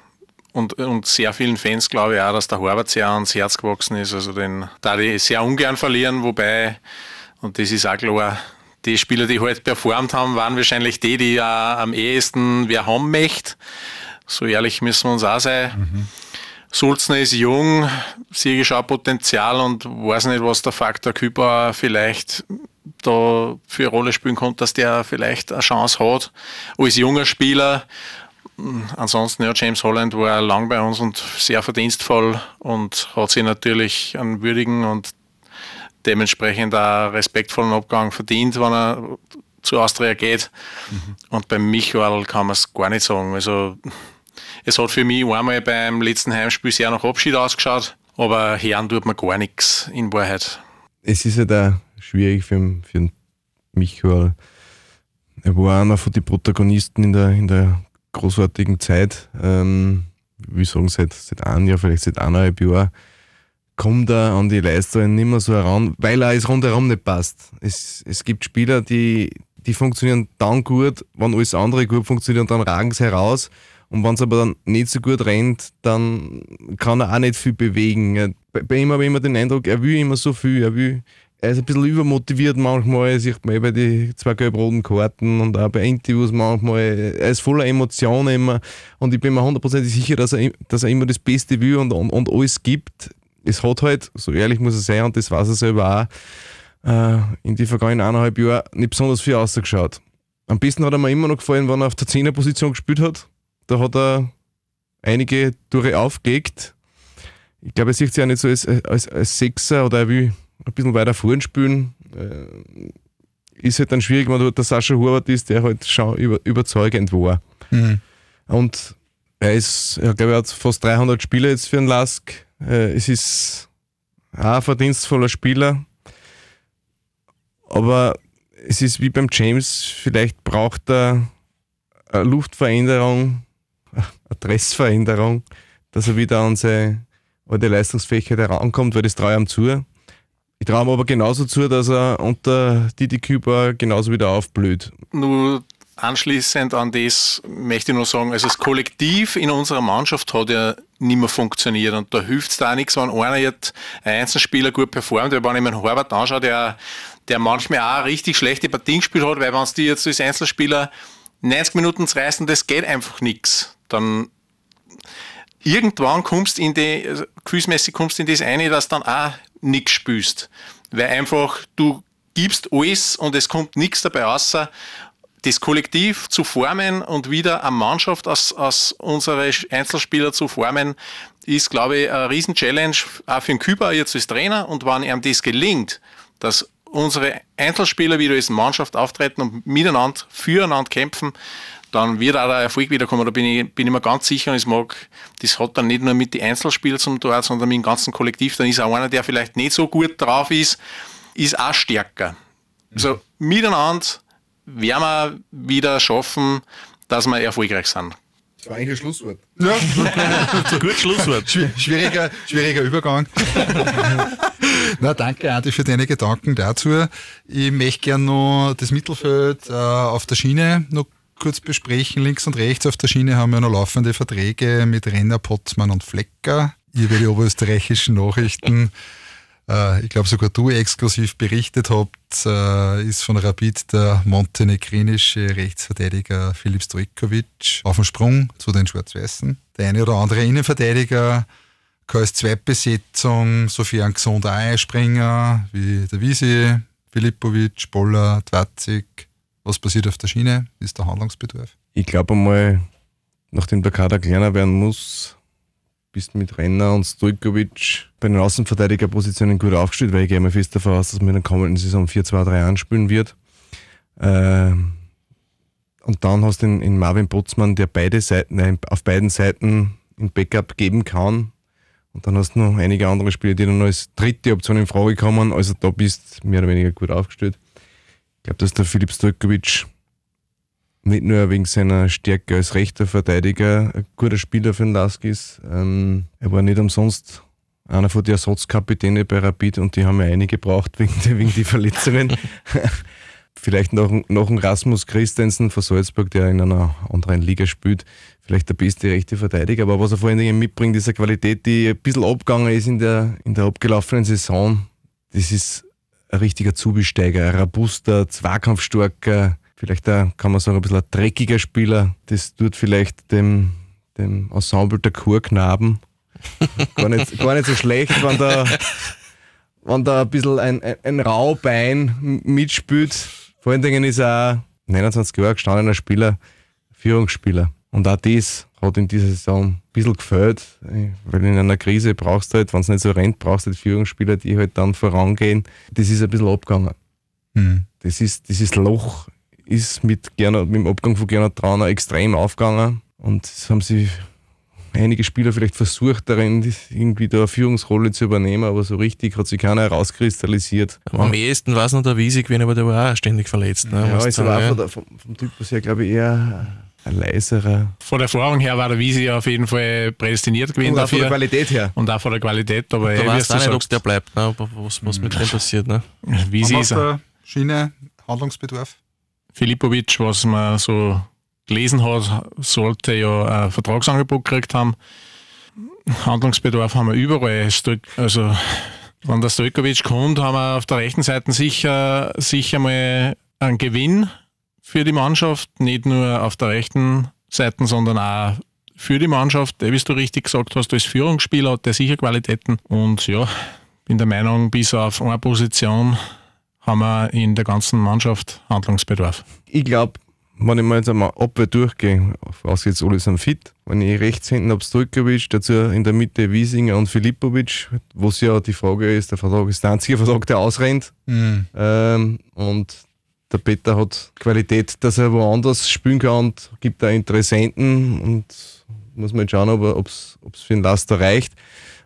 und, und sehr vielen Fans glaube ich auch, dass der Horvath sehr ans Herz gewachsen ist. Also den da die sehr ungern verlieren, wobei, und das ist auch klar, die Spieler, die heute halt performt haben, waren wahrscheinlich die, die ja am ehesten wer haben möchte. So ehrlich müssen wir uns auch sein. Mhm. Sulzner ist jung, sehe ich auch Potenzial und weiß nicht, was der Faktor Küper vielleicht da für eine Rolle spielen konnte, dass der vielleicht eine Chance hat als junger Spieler. Ansonsten, ja, James Holland war lang bei uns und sehr verdienstvoll und hat sich natürlich einen würdigen und dementsprechend auch respektvollen Abgang verdient, wenn er zu Austria geht. Mhm. Und beim Michael kann man es gar nicht sagen. Also es hat für mich einmal beim letzten Heimspiel sehr nach Abschied ausgeschaut, aber Herren tut man gar nichts in Wahrheit. Es ist ja da schwierig für, für Michael. Er war einer von den Protagonisten in der, in der großartigen Zeit. Ähm, wie sagen, seit, seit einem Jahr, vielleicht seit eineinhalb Jahren kommt er an die Leistungen nicht mehr so heran, weil er es rundherum nicht passt. Es, es gibt Spieler, die, die funktionieren dann gut, wenn alles andere gut funktioniert und dann ragen sie heraus. Und wenn es aber dann nicht so gut rennt, dann kann er auch nicht viel bewegen. Bei, bei ihm habe ich immer den Eindruck, er will immer so viel. Er, will, er ist ein bisschen übermotiviert manchmal, sieht man bei den zwei gelb-roten Karten und auch bei Interviews manchmal. Er ist voller Emotionen immer. Und ich bin mir hundertprozentig sicher, dass er, dass er immer das Beste will und, und, und alles gibt. Es hat halt, so ehrlich muss er sein, und das weiß er selber auch, äh, in die vergangenen eineinhalb Jahren nicht besonders viel ausgeschaut. Am besten hat er mir immer noch gefallen, wenn er auf der 10er Position gespielt hat da hat er einige Tore aufgelegt. Ich glaube, er sieht sich ja nicht so als, als, als Sechser oder er will ein bisschen weiter vorn spielen. Äh, ist halt dann schwierig, wenn der Sascha Horvath ist, der halt schon über, überzeugend war. Mhm. Und er ist, ich glaube, er hat fast 300 Spiele jetzt für den Lask. Äh, es ist auch ein verdienstvoller Spieler. Aber es ist wie beim James, vielleicht braucht er eine Luftveränderung, Adressveränderung, dass er wieder an seine alte Leistungsfähigkeit herankommt, weil das traue ich ihm zu. Ich traue ihm aber genauso zu, dass er unter Didi Küber genauso wieder aufblüht. Nur anschließend an das möchte ich nur sagen, also das Kollektiv in unserer Mannschaft hat ja nicht mehr funktioniert und da hilft es da auch nichts, wenn einer jetzt ein Einzelspieler gut performt, weil wenn ich mir einen Horvath anschaue, der, der manchmal auch richtig schlechte Partien gespielt hat, weil wenn es die jetzt als Einzelspieler 90 Minuten zu reißen, das geht einfach nichts. Dann irgendwann kommst in die, also gefühlsmäßig kommst in das eine, dass dann auch nichts spürst. Weil einfach du gibst alles und es kommt nichts dabei außer das Kollektiv zu formen und wieder eine Mannschaft aus, aus unsere Einzelspieler zu formen, ist, glaube ich, eine Riesen-Challenge auch für den Küber jetzt als Trainer. Und wenn ihm das gelingt, dass unsere Einzelspieler wieder als Mannschaft auftreten und miteinander, füreinander kämpfen, dann wird auch der Erfolg wiederkommen. Da bin ich, bin ich mir ganz sicher und ich mag, das hat dann nicht nur mit den Einzelspielern zum Tor, sondern mit dem ganzen Kollektiv. Dann ist auch einer, der vielleicht nicht so gut drauf ist, ist auch stärker. Also miteinander werden wir wieder schaffen, dass wir erfolgreich sind. Das war eigentlich ein Schlusswort. Ja, gut Schlusswort. Schwieriger, schwieriger Übergang. Na, danke, Adi, für deine Gedanken dazu. Ich möchte gerne noch das Mittelfeld äh, auf der Schiene noch kurz besprechen. Links und rechts auf der Schiene haben wir noch laufende Verträge mit Renner, Potzmann und Flecker. Ihr bei den oberösterreichischen Nachrichten ich glaube sogar du exklusiv berichtet habt, äh, ist von Rapid der montenegrinische Rechtsverteidiger Filip Stojkovic auf dem Sprung zu den Schwarz-Weißen. Der eine oder andere Innenverteidiger kann als Zweitbesetzung, sofern gesund auch einspringen, wie der Visi, Filipovic, Boller, Twatzig. Was passiert auf der Schiene? Ist der Handlungsbedarf? Ich glaube einmal, nachdem der Kader kleiner werden muss, bist mit Renner und Stojkovic bei den Außenverteidigerpositionen gut aufgestellt, weil ich gehe mal fest davon aus, dass man in der kommenden Saison 4-2-3 anspielen wird. Ähm, und dann hast du in, in Marvin Botzmann, der beide Seiten, nein, auf beiden Seiten ein Backup geben kann. Und dann hast du noch einige andere Spieler, die dann als dritte Option in Frage kommen. Also da bist du mehr oder weniger gut aufgestellt. Ich glaube, dass der Filip Stojkovic nicht nur wegen seiner Stärke als rechter Verteidiger ein guter Spieler für den Lask ist. Ähm, er war nicht umsonst einer von den Ersatzkapitänen bei Rapid und die haben ja einige gebraucht wegen, die, wegen die Verletzungen. vielleicht noch, noch ein Rasmus Christensen von Salzburg, der in einer anderen Liga spielt, vielleicht der beste rechte Verteidiger. Aber was er vor allen Dingen mitbringt, ist eine Qualität, die ein bisschen abgegangen ist in der, in der abgelaufenen Saison. Das ist ein richtiger Zubesteiger, ein robuster, zweikampfstarker, vielleicht auch, kann man sagen, ein bisschen ein dreckiger Spieler. Das tut vielleicht dem, dem Ensemble der Chorknaben gar, nicht, gar nicht so schlecht, wenn da, wenn da ein bisschen ein, ein, ein Raubein mitspielt. Vor allen Dingen ist er auch 29 Jahre gestandener Spieler, Führungsspieler. Und auch das hat in dieser Saison ein bisschen gefällt, weil in einer Krise brauchst du halt, wenn es nicht so rennt, brauchst du halt Führungsspieler, die halt dann vorangehen. Das ist ein bisschen abgegangen. Mhm. Das ist, dieses Loch ist mit, Gernot, mit dem Abgang von Gernot Trauner extrem aufgegangen und das haben sie einige Spieler vielleicht versucht darin, irgendwie da eine Führungsrolle zu übernehmen, aber so richtig hat sich keiner herauskristallisiert. Am ehesten war es noch der Wiesig gewesen, aber der war auch ständig verletzt. Ne? Ja, ist aber auch vom, vom Typus her, glaube ich, eher ein leiserer. Von der Erfahrung her war der Wiesi auf jeden Fall prädestiniert gewesen. Und auch von der Qualität her. Und auch von der Qualität. Aber du weißt auch nicht, ob der bleibt, ne? was, was mit dem passiert. Ne? Wiesi ist der Schiene Handlungsbedarf? Filipovic, was man so gelesen hat, sollte ja ein Vertragsangebot gekriegt haben. Handlungsbedarf haben wir überall. Also, wenn der Stojkovic kommt, haben wir auf der rechten Seite sicher, sicher mal einen Gewinn für die Mannschaft. Nicht nur auf der rechten Seite, sondern auch für die Mannschaft. Wie du richtig gesagt hast, als Führungsspieler hat der sicher Qualitäten. Und ja, bin der Meinung, bis auf eine Position haben wir in der ganzen Mannschaft Handlungsbedarf. Ich glaube, wenn ich mal jetzt einmal Abwehr durchgehe, was jetzt alles am Fit, wenn ich rechts hinten habe Stojkovic, dazu in der Mitte Wiesinger und Filipovic, wo es ja die Frage ist, der Vertrag ist der einzige Vertrag, der ausrennt. Mhm. Ähm, und der Peter hat Qualität, dass er woanders spielen kann und gibt da Interessenten und muss man jetzt schauen, ob es für den Laster reicht.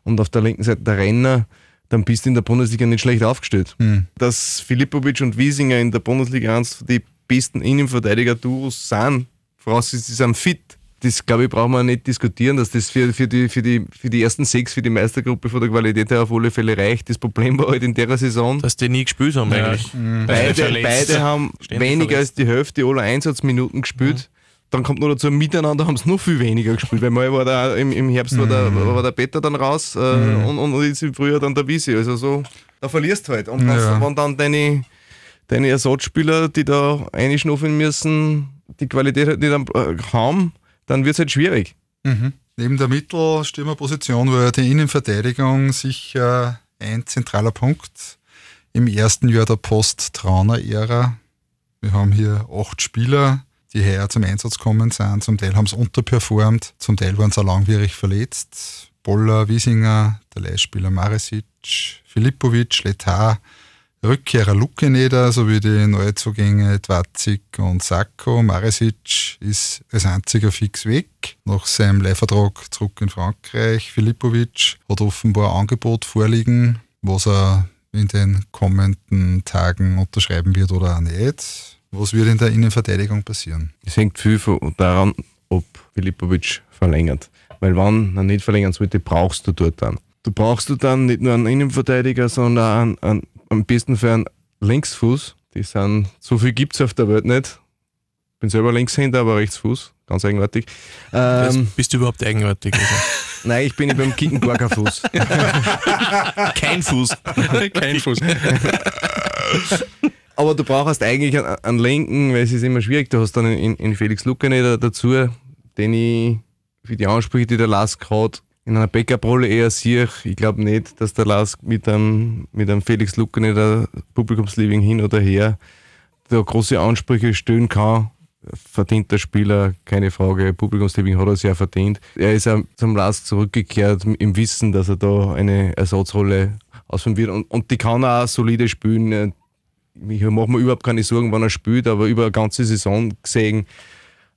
Und auf der linken Seite der Renner, dann bist du in der Bundesliga nicht schlecht aufgestellt. Mhm. Dass Filipovic und Wiesinger in der Bundesliga eins die besten Innenverteidiger-Duos sind, vorausgesetzt sie sind fit. Das, glaube ich, brauchen wir nicht diskutieren, dass das für, für, die, für, die, für die ersten sechs, für die Meistergruppe von der Qualität her auf alle Fälle reicht. Das Problem war halt in der Saison, dass die nie gespielt haben ja. eigentlich. Mhm. Beide, beide haben weniger verletzt. als die Hälfte aller Einsatzminuten gespielt. Mhm. Dann kommt noch dazu, miteinander haben sie noch viel weniger gespielt, weil mal war da im, im Herbst war, der, mhm. war der Peter dann raus äh, mhm. und, und jetzt im Frühjahr dann der Visi. Also so, da verlierst du halt. Und ja. wenn dann deine deine Ersatzspieler, die da einschnuffen müssen, die Qualität halt nicht äh, haben, dann wird es halt schwierig. Mhm. Neben der Mittelstürmerposition war die Innenverteidigung sicher ein zentraler Punkt im ersten Jahr der Post-Trauner-Ära. Wir haben hier acht Spieler, die heuer zum Einsatz kommen sind. Zum Teil haben sie unterperformt, zum Teil waren sie langwierig verletzt. Boller, Wiesinger, der Leihspieler Maresic, Filipovic, Letar, Rückkehrer Lukeneder sowie die Neuzugänge Dwatzig und Sacco. Maresic ist als einziger fix weg. Nach seinem Leihvertrag zurück in Frankreich. Filipovic hat offenbar ein Angebot vorliegen, was er in den kommenden Tagen unterschreiben wird oder auch nicht. Was wird in der Innenverteidigung passieren? Es hängt viel daran, ob Filipovic verlängert. Weil wenn er nicht verlängern sollte, brauchst du dort dann. Du brauchst du dann nicht nur einen Innenverteidiger, sondern einen, einen am besten für einen Linksfuß. Die sind, so viel gibt es auf der Welt nicht. Bin selber Linkshänder, aber Rechtsfuß. ganz eigenartig. Ähm, bist du überhaupt eigenartig? Also? Nein, ich bin beim Kicken gar kein Fuß. Kein Fuß. Kein Fuß. Aber du brauchst eigentlich einen, einen Linken, weil es ist immer schwierig. Du hast dann in, in Felix Lucane dazu, den ich für die Ansprüche, die der Lask hat, in einer Backup-Rolle eher sehe. Ich glaube nicht, dass der Lask mit einem, mit einem Felix Lucane, der Publikumsliebling hin oder her, da große Ansprüche stellen kann. Verdient der Spieler, keine Frage. Publikumsliebling hat er sehr verdient. Er ist auch zum Lask zurückgekehrt im Wissen, dass er da eine Ersatzrolle ausführen wird. Und, und die kann er auch solide spielen ich mache mir überhaupt keine Sorgen, wann er spielt, aber über eine ganze Saison gesehen,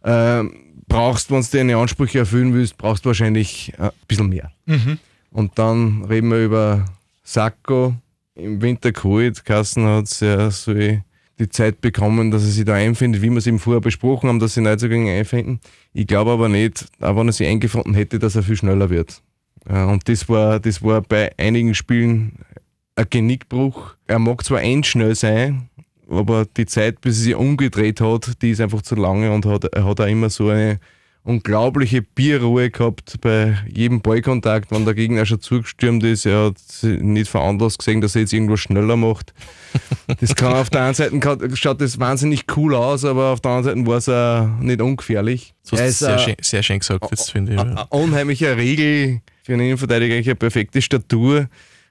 äh, brauchst, wenn du deine Ansprüche erfüllen willst, brauchst du wahrscheinlich ein bisschen mehr. Mhm. Und dann reden wir über Sacco. Im Winter geholt. Kassen hat ja so die Zeit bekommen, dass er sich da einfindet, wie wir es ihm vorher besprochen haben, dass sie Neuzugänge einfinden. Ich glaube aber nicht, auch wenn er sich eingefunden hätte, dass er viel schneller wird. Äh, und das war, das war bei einigen Spielen ein Genickbruch. Er mag zwar endschnell sein, aber die Zeit, bis er sich umgedreht hat, die ist einfach zu lange und hat, er hat auch immer so eine unglaubliche Bierruhe gehabt bei jedem Ballkontakt, wenn der Gegner schon zugestürmt ist. Er hat nicht veranlasst gesehen, dass er jetzt irgendwas schneller macht. Das kann auf der einen Seite schaut das wahnsinnig cool aus, aber auf der anderen Seite war es auch nicht ungefährlich. Das hast du sehr, schön, sehr schön gesagt, jetzt finde ich. Eine unheimliche Regel für einen Innenverteidiger, eigentlich eine perfekte Statur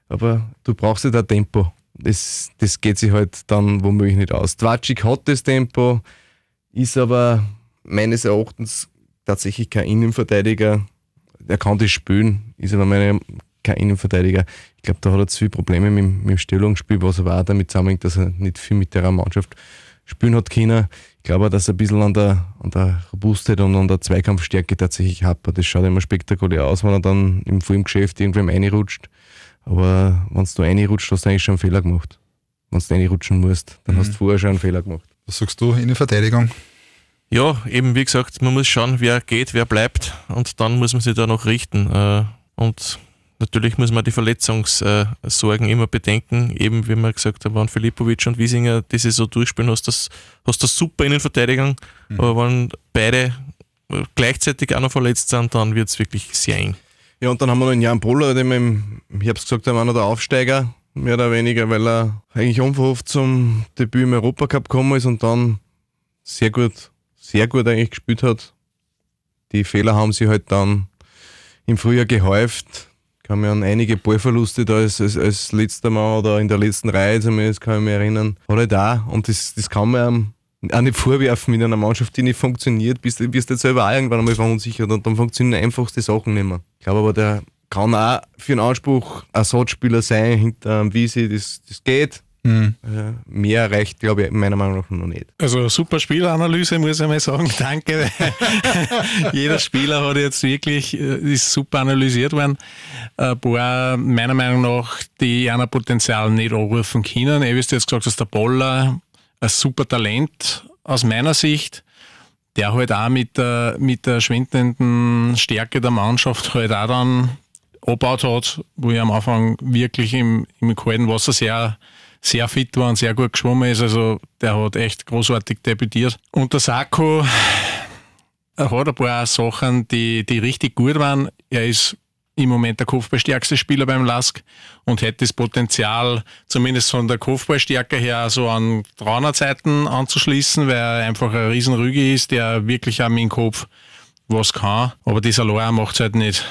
aber du brauchst ja da Tempo. Das, das geht sich halt dann womöglich nicht aus. Twatschik hat das Tempo, ist aber meines Erachtens tatsächlich kein Innenverteidiger. Er kann das spielen, ist aber meine, kein Innenverteidiger. Ich glaube, da hat er zu viele Probleme mit, mit dem Stellungsspiel, was aber auch damit zusammenhängt, dass er nicht viel mit der Mannschaft spielen hat können. Ich glaube, dass er ein bisschen an der, an der Robustheit und an der Zweikampfstärke tatsächlich hat. Das schaut immer spektakulär aus, wenn er dann im Filmgeschäft irgendwem reinrutscht. Aber wenn du reinrutscht, hast du eigentlich schon einen Fehler gemacht. Wenn du reinrutschen musst, dann mhm. hast du vorher schon einen Fehler gemacht. Was sagst du in der Verteidigung? Ja, eben wie gesagt, man muss schauen, wer geht, wer bleibt und dann muss man sich da noch richten. Äh, und natürlich muss man die Verletzungssorgen immer bedenken. Eben wie wir gesagt haben, wenn Filipovic und Wiesinger diese so durchspielen, hast du das, hast das super in den Verteidigungen. Mhm. Aber wenn beide gleichzeitig auch noch verletzt sind, dann wird es wirklich sehr eng. Ja, und dann haben wir noch einen Jan Poller, den wir im Herbst gesagt haben, einer der Aufsteiger, mehr oder weniger, weil er eigentlich unverhofft zum Debüt im Europacup gekommen ist und dann sehr gut, sehr gut eigentlich gespielt hat. Die Fehler haben sich halt dann im Frühjahr gehäuft. Kann mich an einige Ballverluste da als, als, als letzter Mal oder in der letzten Reihe zumindest kann ich mich erinnern. Hat er da und das, das kann man auch nicht vorwerfen in einer Mannschaft, die nicht funktioniert, bist du jetzt selber auch irgendwann einmal verunsichert und dann funktionieren einfach die Sachen nicht mehr. Ich glaube aber, der kann auch für einen Anspruch Ersatzspieler sein hinter einem Wiese, das, das geht. Mhm. Mehr reicht, glaube ich, meiner Meinung nach noch nicht. Also super Spielanalyse, muss ich mal sagen. Danke. Jeder Spieler hat jetzt wirklich, äh, ist super analysiert worden. Ein paar, meiner Meinung nach, die einer Potenzial nicht anrufen können. Ich wüsste jetzt gesagt, dass der Boller ein super Talent aus meiner Sicht, der halt auch mit der, mit der schwindenden Stärke der Mannschaft halt auch dann abgebaut hat, wo ich am Anfang wirklich im, im kalten Wasser sehr, sehr fit war und sehr gut geschwommen ist. Also der hat echt großartig debütiert. Und der Sako hat ein paar Sachen, die, die richtig gut waren. Er ist im Moment der Kopfballstärkste Spieler beim Lask und hätte das Potenzial, zumindest von der Kopfballstärke her, so an 300 Zeiten anzuschließen, weil er einfach ein Riesenrüge ist, der wirklich mit dem Kopf was kann. Aber dieser allein macht es halt nicht.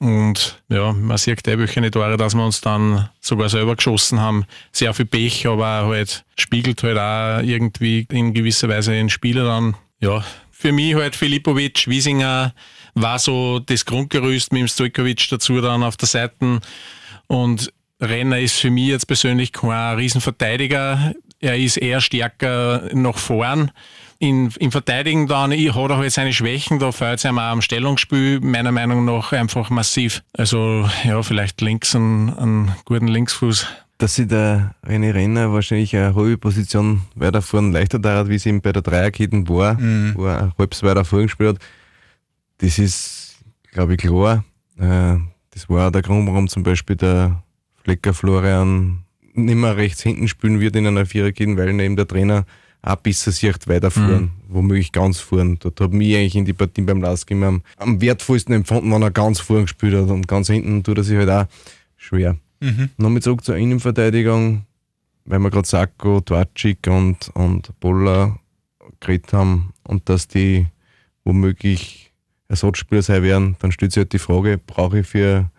Und ja, man sieht eh welche Tore, dass wir uns dann sogar selber geschossen haben. Sehr viel Pech, aber halt spiegelt halt auch irgendwie in gewisser Weise den Spieler dann. Ja, für mich halt Filipovic, Wiesinger, war so das Grundgerüst mit dem Stojkovic dazu dann auf der Seite. Und Renner ist für mich jetzt persönlich kein Riesenverteidiger. Er ist eher stärker nach vorn. In, Im Verteidigen dann hat er halt seine Schwächen, da fällt es ihm auch am Stellungsspiel meiner Meinung nach einfach massiv. Also ja, vielleicht links einen, einen guten Linksfuß. Dass sich der René Renner wahrscheinlich eine hohe Position weiter vorne leichter da hat, wie es ihm bei der Dreierkette war, mhm. wo er halbs weiter vorne gespielt hat das ist, glaube ich, klar. Äh, das war auch der Grund, warum zum Beispiel der Flecker Florian nicht mehr rechts hinten spielen wird in einer Viererkette, weil eben der Trainer auch besser sieht, weiterfahren, mhm. womöglich ganz fahren. Dort habe ich eigentlich in die Partien beim Lask immer am, am, wertvollsten empfunden, wenn er ganz vorn gespielt hat und ganz hinten tut er sich halt auch schwer. Mhm. Nochmal zurück zur Innenverteidigung, weil wir gerade Sacco, Dwatschik und, und Boller geredet haben und dass die womöglich Ersatzspieler sein werden, dann stellt sich halt die Frage, brauche ich für,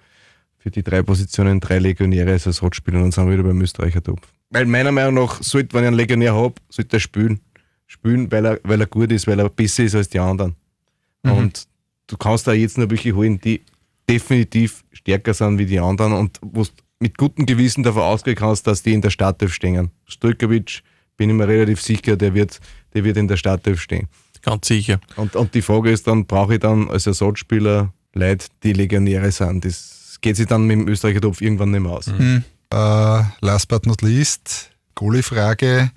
für die drei Positionen drei Legionäre als Ersatzspieler und dann sind wir wieder beim Österreicher Topf. Weil meiner Meinung nach, sollte, wenn ich einen Legionär habe, sollte er spielen. Spielen, weil er, weil er gut ist, weil er besser ist als die anderen. Mhm. Und du kannst da jetzt nur welche holen, die definitiv stärker sind wie die anderen und wo du mit gutem Gewissen davon ausgehen kannst, dass die in der Startelf stehen. Stojkovic bin ich mir relativ sicher, der wird, der wird in der Startelf stehen. Ganz sicher. Und, und die Frage ist dann, brauche ich dann als Ersatzspieler Leute, die Legionäre sind? Das geht sich dann mit dem Österreicher Topf irgendwann nicht mehr aus. Mhm. Uh, last but not least, Goalie-Frage.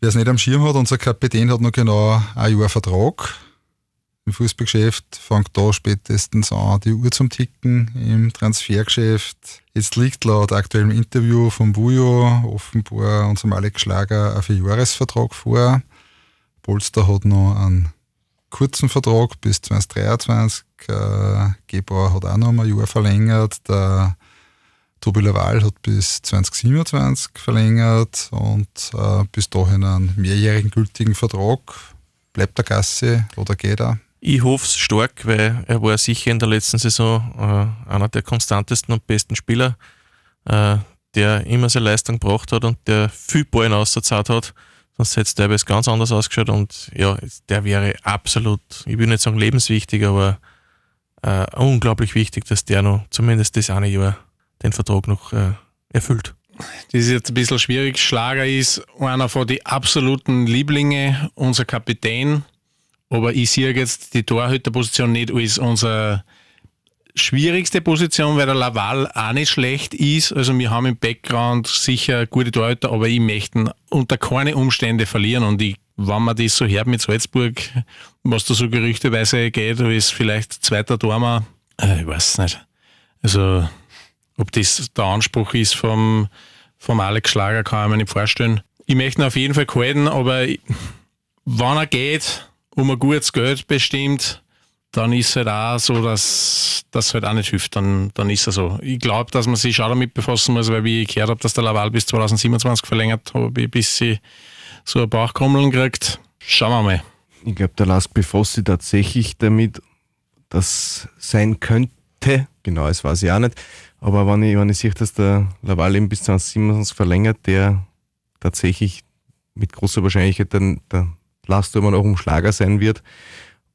Wer es nicht am Schirm hat, unser Kapitän hat noch genau ein Jahr Vertrag. Im Fußballgeschäft fängt da spätestens an, die Uhr zum Ticken. Im Transfergeschäft. Jetzt liegt laut aktuellem Interview von Bujo offenbar unserem Alex Schlager ein Vierjahresvertrag vor. Polster hat noch einen kurzen Vertrag bis 2023. Äh, Gebauer hat auch noch ein Jahr verlängert. Der Tobi Laval hat bis 2027 verlängert und äh, bis dahin einen mehrjährigen gültigen Vertrag. Bleibt der Gasse oder geht er? Ich hoffe es stark, weil er war sicher in der letzten Saison äh, einer der konstantesten und besten Spieler, äh, der immer seine Leistung gebracht hat und der viel Ballen ausgezahlt hat. Sonst hätte es teilweise ganz anders ausgeschaut und ja, der wäre absolut, ich will nicht sagen lebenswichtig, aber äh, unglaublich wichtig, dass der noch zumindest das eine Jahr den Vertrag noch äh, erfüllt. Das ist jetzt ein bisschen schwierig. Schlager ist einer von den absoluten Lieblinge, unser Kapitän. Aber ich sehe jetzt die Torhüterposition nicht als unsere schwierigste Position, weil der Laval auch nicht schlecht ist. Also wir haben im Background sicher gute Torhüter, aber ich möchte unter keine Umstände verlieren. Und ich, wenn man das so hört mit Salzburg, was da so gerüchteweise geht, ist vielleicht zweiter Tormann, äh, ich weiß nicht. Also ob das der Anspruch ist vom, vom Alex Schlager, kann ich mir nicht vorstellen. Ich möchte ihn auf jeden Fall halten, aber wenn er geht, um ein gutes Geld bestimmt, dann ist es halt auch so, dass das halt auch nicht hilft. Dann, dann ist er so. Ich glaube, dass man sich auch damit befassen muss, weil wie ich gehört habe, dass der Laval bis 2027 verlängert, habe ein bisschen so ein Bauchkrummeln gekriegt. Schauen wir mal. Ich glaube, der Lask befasst sich tatsächlich damit, dass sein könnte, genau, das weiß ich auch nicht, aber wenn ich, wenn ich sehe, dass der Laval eben bis 2027 verlängert, der tatsächlich mit großer Wahrscheinlichkeit dann der Lasturm auch Schlager sein wird.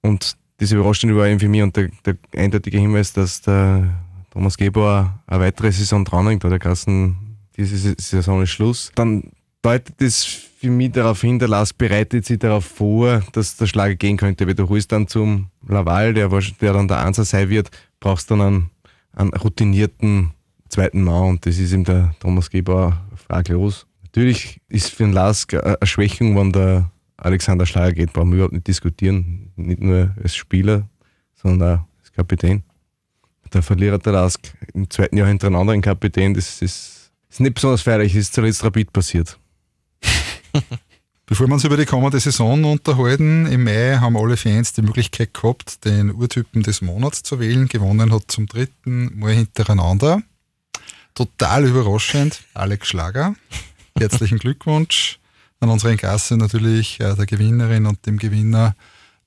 Und das Überraschende war eben für mich und der, der eindeutige Hinweis, dass der Thomas Gebauer eine weitere Saison dranhängt, oder Kassen, diese Saison ist Schluss. Dann deutet das für mich darauf hin, der Lars bereitet sich darauf vor, dass der Schlager gehen könnte. Weil du holst dann zum Laval, der, der dann der Answer sein wird, brauchst dann einen einen routinierten zweiten Mann und das ist ihm der Thomas Gebauer fraglos. Natürlich ist für den Lask eine Schwächung, wenn der Alexander Schleier geht, brauchen wir überhaupt nicht diskutieren. Nicht nur als Spieler, sondern auch als Kapitän. Der Verlierer der Lask im zweiten Jahr hintereinander ein Kapitän, das ist, ist nicht besonders feierlich, das ist zuletzt Rapid passiert. Bevor wir uns über die kommende Saison unterhalten, im Mai haben alle Fans die Möglichkeit gehabt, den Urtypen des Monats zu wählen. Gewonnen hat zum dritten Mal hintereinander. Total überraschend, Alex Schlager. Herzlichen Glückwunsch an unseren Gasse natürlich äh, der Gewinnerin und dem Gewinner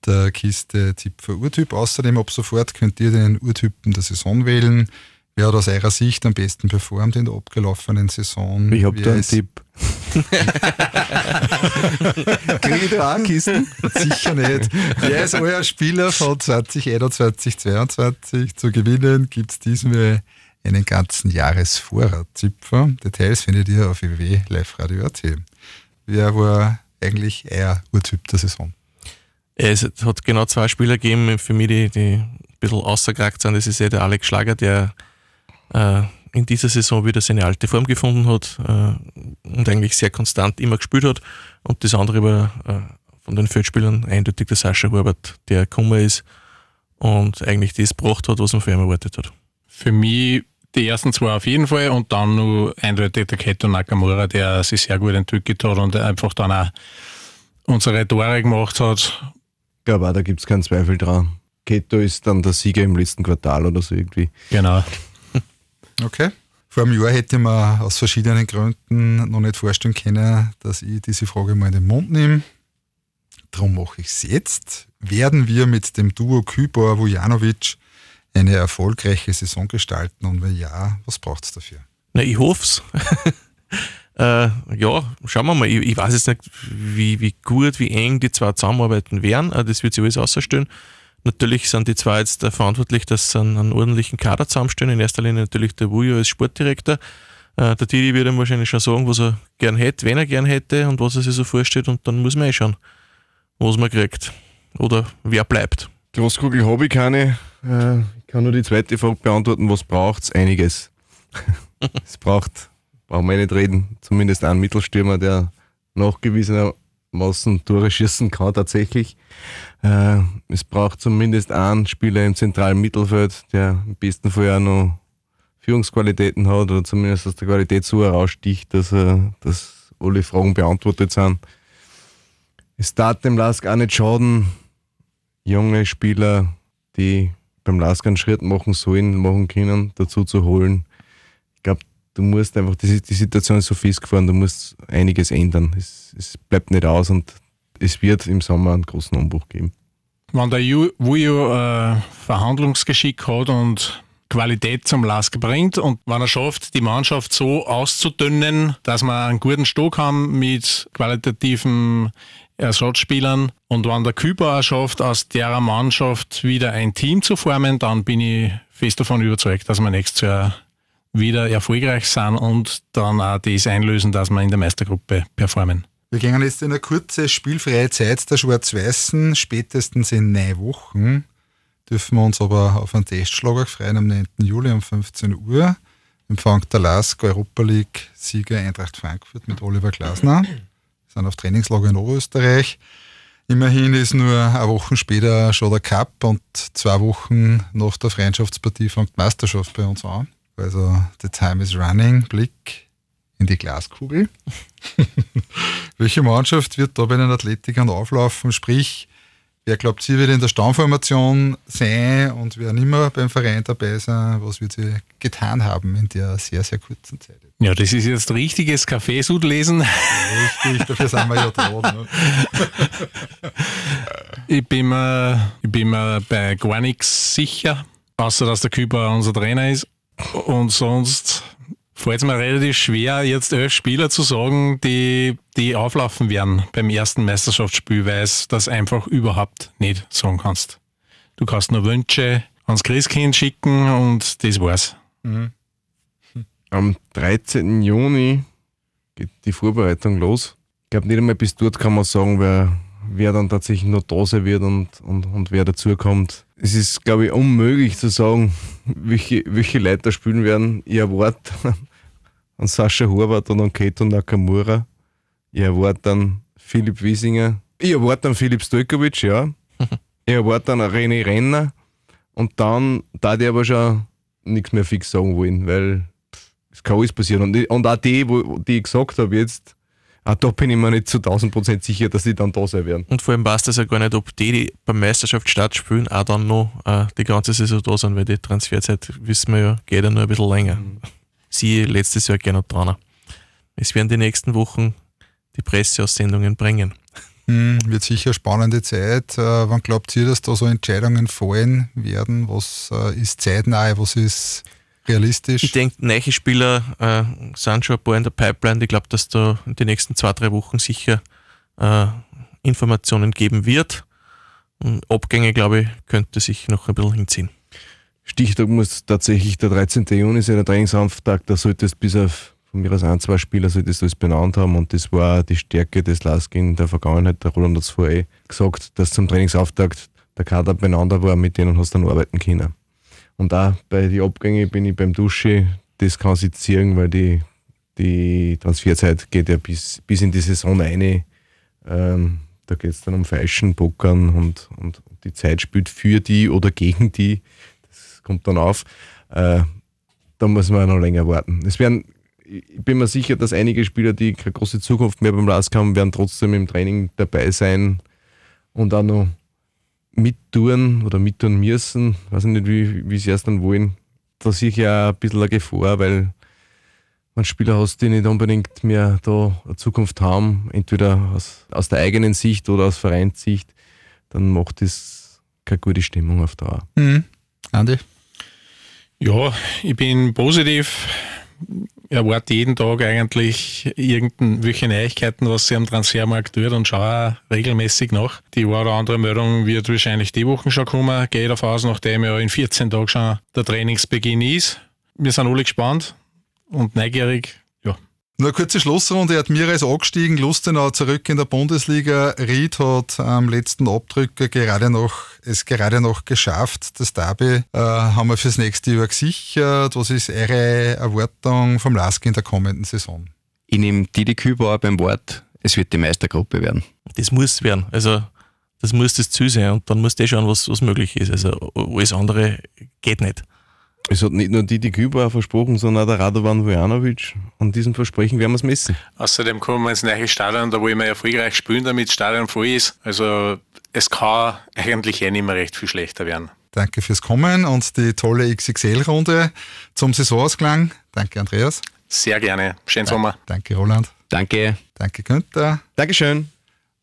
der Kiste Zipfer Urtyp. Außerdem ab sofort könnt ihr den Urtypen der Saison wählen. Wer hat aus eurer Sicht am besten performt in der abgelaufenen Saison? Ich habe da einen Tipp. Kriege ich da auch Kisten? Sicher nicht. Wer ist euer Spieler von 2021, 2022? Zu gewinnen gibt es diesmal einen ganzen Jahresvorrat Zipfer. Details findet ihr auf www.liveradio.at. Wer war eigentlich euer Urtyp der Saison? Es hat genau zwei Spieler gegeben, für mich, die, die ein bisschen außergeragt sind. Das ist ja der Alex Schlager, der äh, in dieser Saison wieder seine alte Form gefunden hat äh, und eigentlich sehr konstant immer gespielt hat. Und das andere war äh, von den Feldspielern eindeutig der Sascha Hubert, der Kummer ist und eigentlich das gebracht hat, was man von ihm erwartet hat. Für mich die ersten zwei auf jeden Fall und dann nur eindeutig der Keto Nakamura, der sich sehr gut entwickelt hat und einfach dann auch unsere Tore gemacht hat. Ich glaube auch, da gibt es keinen Zweifel dran. Keto ist dann der Sieger im letzten Quartal oder so irgendwie. Genau. Okay. Vor einem Jahr hätte ich mir aus verschiedenen Gründen noch nicht vorstellen können, dass ich diese Frage mal in den Mund nehme. Darum mache ich es jetzt. Werden wir mit dem Duo Kübor Vujanovic eine erfolgreiche Saison gestalten? Und wenn ja, was braucht es dafür? Na, ich hoffe es. äh, ja, schauen wir mal. Ich, ich, weiß jetzt nicht, wie, wie gut, wie eng die zwei zusammenarbeiten werden. Äh, das wird sich alles ausstellen. Natürlich sind die zwei jetzt verantwortlich, dass sie einen, einen, ordentlichen Kader zusammenstellen. In erster Linie natürlich der Wujo als Sportdirektor. Äh, der Didi wird ihm wahrscheinlich schon sagen, was er gern hätte, wenn er gern hätte und was er sich so vorstellt. Und dann muss man eh schauen, was man kriegt. Oder wer bleibt. Großkugel habe ich keine. Äh, kann nur die zweite Frage beantworten. Was braucht es? Einiges. es braucht, brauchen wir nicht reden, zumindest einen Mittelstürmer, der nachgewiesenermaßen Tore schießen kann tatsächlich. Äh, es braucht zumindest einen Spieler im zentralen Mittelfeld, der im besten Fall auch noch Führungsqualitäten hat oder zumindest aus der Qualität so heraussticht, dass, er, dass alle Fragen beantwortet sind. Es darf dem Lask auch nicht schaden, junge Spieler, die beim Lask einen Schritt machen sollen, machen können, dazu zu holen. Ich glaube, du musst einfach, die, die Situation ist so festgefahren, du musst einiges ändern. Es, es bleibt nicht aus und es wird im Sommer einen großen Umbruch geben. Wenn der Wujo äh, Verhandlungsgeschick hat und Qualität zum Lask bringt und wenn er schafft, die Mannschaft so auszudünnen, dass wir einen guten Stock haben mit qualitativen Ersatzspielern und wenn der Küper auch schafft, aus der Mannschaft wieder ein Team zu formen, dann bin ich fest davon überzeugt, dass wir nächstes Jahr wieder erfolgreich sind und dann auch das einlösen, dass wir in der Meistergruppe performen. Wir gehen jetzt in eine kurze spielfreie Zeit der Schwarz-Weißen, spätestens in neun Wochen. Dürfen wir uns aber auf einen Testschlager freuen am 9. Juli um 15 Uhr. Empfängt der LASK Europa League-Sieger Eintracht Frankfurt mit Oliver Glasner. Sind auf Trainingslager in Oberösterreich. Immerhin ist nur eine Woche später schon der Cup und zwei Wochen nach der Freundschaftspartie fängt die Meisterschaft bei uns an. Also the time is running. Blick in die Glaskugel. Welche Mannschaft wird da bei den Athletikern auflaufen? Sprich, wer glaubt, sie wird in der Stammformation sein und wer nicht mehr beim Verein dabei sein? Was wird sie getan haben in der sehr, sehr kurzen Zeit? Ja, das ist jetzt richtiges Kaffeesud lesen. Richtig, dafür sind wir ja da. Ne? ich, bin mir, ich bin mir bei gar nichts sicher, außer dass der Küber unser Trainer ist. Und sonst fällt es mir relativ schwer, jetzt elf Spieler zu sagen, die, die auflaufen werden beim ersten Meisterschaftsspiel, weil es das einfach überhaupt nicht sagen kannst. Du kannst nur Wünsche ans Christkind schicken und das war's. Mhm. Am 13. Juni geht die Vorbereitung los. Ich glaube, nicht einmal bis dort kann man sagen, wer, wer dann tatsächlich noch da sein wird und, und, und wer dazukommt. Es ist, glaube ich, unmöglich zu sagen, welche, welche Leute da spielen werden. Ich erwarte an Sascha Horvath und an Keto Nakamura. Ich erwarte dann Philipp Wiesinger. Ich erwarte dann Philipp Stojkovic, ja. ich erwarte dann René Renner. Und dann da ich aber schon nichts mehr fix sagen wollen, weil es kann alles passieren. Und, und auch die, wo, die ich gesagt habe jetzt, auch da bin ich mir nicht zu 1000% sicher, dass die dann da sein werden. Und vor allem weiß das ja gar nicht, ob die, die beim Meisterschaftsstart spielen, auch dann noch äh, die ganze Saison da sind, weil die Transferzeit, wissen wir ja, geht ja nur ein bisschen länger. Mhm sie letztes Jahr gerne dran. Es werden die nächsten Wochen die Presseaussendungen bringen. Hm, wird sicher eine spannende Zeit. Äh, wann glaubt ihr, dass da so Entscheidungen fallen werden? Was äh, ist zeitnah, was ist realistisch? Ich denke, neue Spieler äh, sind schon ein paar in der Pipeline. Ich glaube, dass da in den nächsten zwei, drei Wochen sicher äh, Informationen geben wird. Und Abgänge, glaube ich, könnte sich noch ein bisschen hinziehen. Stichtag muss tatsächlich der 13. Juni sein, der Trainingsauftakt. Da solltest bis auf von mir aus ein, zwei Spieler solltest du es benannt haben und das war die Stärke des Lask in der Vergangenheit. Der Roland hat es vorher eh gesagt, dass zum Trainingsauftakt der Kader beieinander war, mit denen hast du dann arbeiten können. Und auch bei den Abgängen bin ich beim Dusche, das kann sich ziehen, weil die, die Transferzeit geht ja bis, bis in die Saison rein. Ähm, da geht es dann um Feischen, Pokern und, und die Zeit spielt für die oder gegen die kommt dann auf. Äh, da muss man noch länger warten. Es werden, ich bin mir sicher, dass einige Spieler, die keine große Zukunft mehr beim LASK haben, werden trotzdem im Training dabei sein und auch noch mittun oder mittun müssen. Ich weiß nicht, wie, wie sie es dann wollen. Da sehe ich ja ein bisschen eine Gefahr, weil man Spieler hast, die nicht unbedingt mehr da eine Zukunft haben, entweder aus, aus der eigenen Sicht oder aus Vereinssicht, dann macht das keine gute Stimmung auf Dauer. Mhm. Andi? Ja, ich bin positiv. Erwarte jeden Tag eigentlich irgendwelche Neuigkeiten, was sie am Transfermarkt tut und schaue regelmäßig nach. Die eine oder andere Meldung wird wahrscheinlich die Woche schon kommen. Gehe davon aus, nachdem ja in 14 Tagen schon der Trainingsbeginn ist. Wir sind alle gespannt und neugierig. Eine kurze Schlussrunde. Admira ist angestiegen, Lustenau zurück in der Bundesliga. Ried hat am letzten Abdrücker gerade noch, es gerade noch geschafft. Das Derby äh, haben wir fürs nächste Jahr gesichert. Was ist eure Erwartung vom LASK in der kommenden Saison? Ich nehme Didi Kübauer beim Wort, es wird die Meistergruppe werden. Das muss werden. Also, das muss das Ziel sein und dann muss der schauen, was, was möglich ist. Also, alles andere geht nicht. Es hat nicht nur Didi Kübauer versprochen, sondern auch der Radovan Vujanovic. An diesem Versprechen werden wir es messen. Außerdem kommen wir ins neue Stadion, da wollen wir erfolgreich spielen, damit das Stadion voll ist. Also es kann eigentlich eh nicht mehr recht viel schlechter werden. Danke fürs Kommen und die tolle XXL-Runde zum Saisonausgang. Danke, Andreas. Sehr gerne. Schönen Sommer. Danke, Roland. Danke. Danke, Günther. Dankeschön.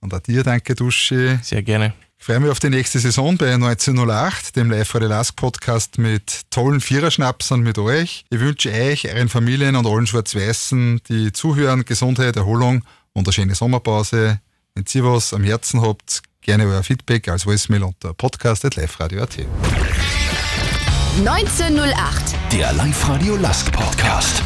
Und auch dir danke, Duschi. Sehr gerne. Ich freue mich auf die nächste Saison bei 1908, dem Live for the Lask Podcast mit tollen Viererschnapsern mit euch. Ich wünsche euch, euren Familien und allen Schwarz-Weißen, die zuhören, Gesundheit, Erholung und eine schöne Sommerpause. Wenn ihr was am Herzen habt, gerne euer Feedback als Voicemail unter podcast.liveradio.at. 1908. Der Live-Radio Lask Podcast.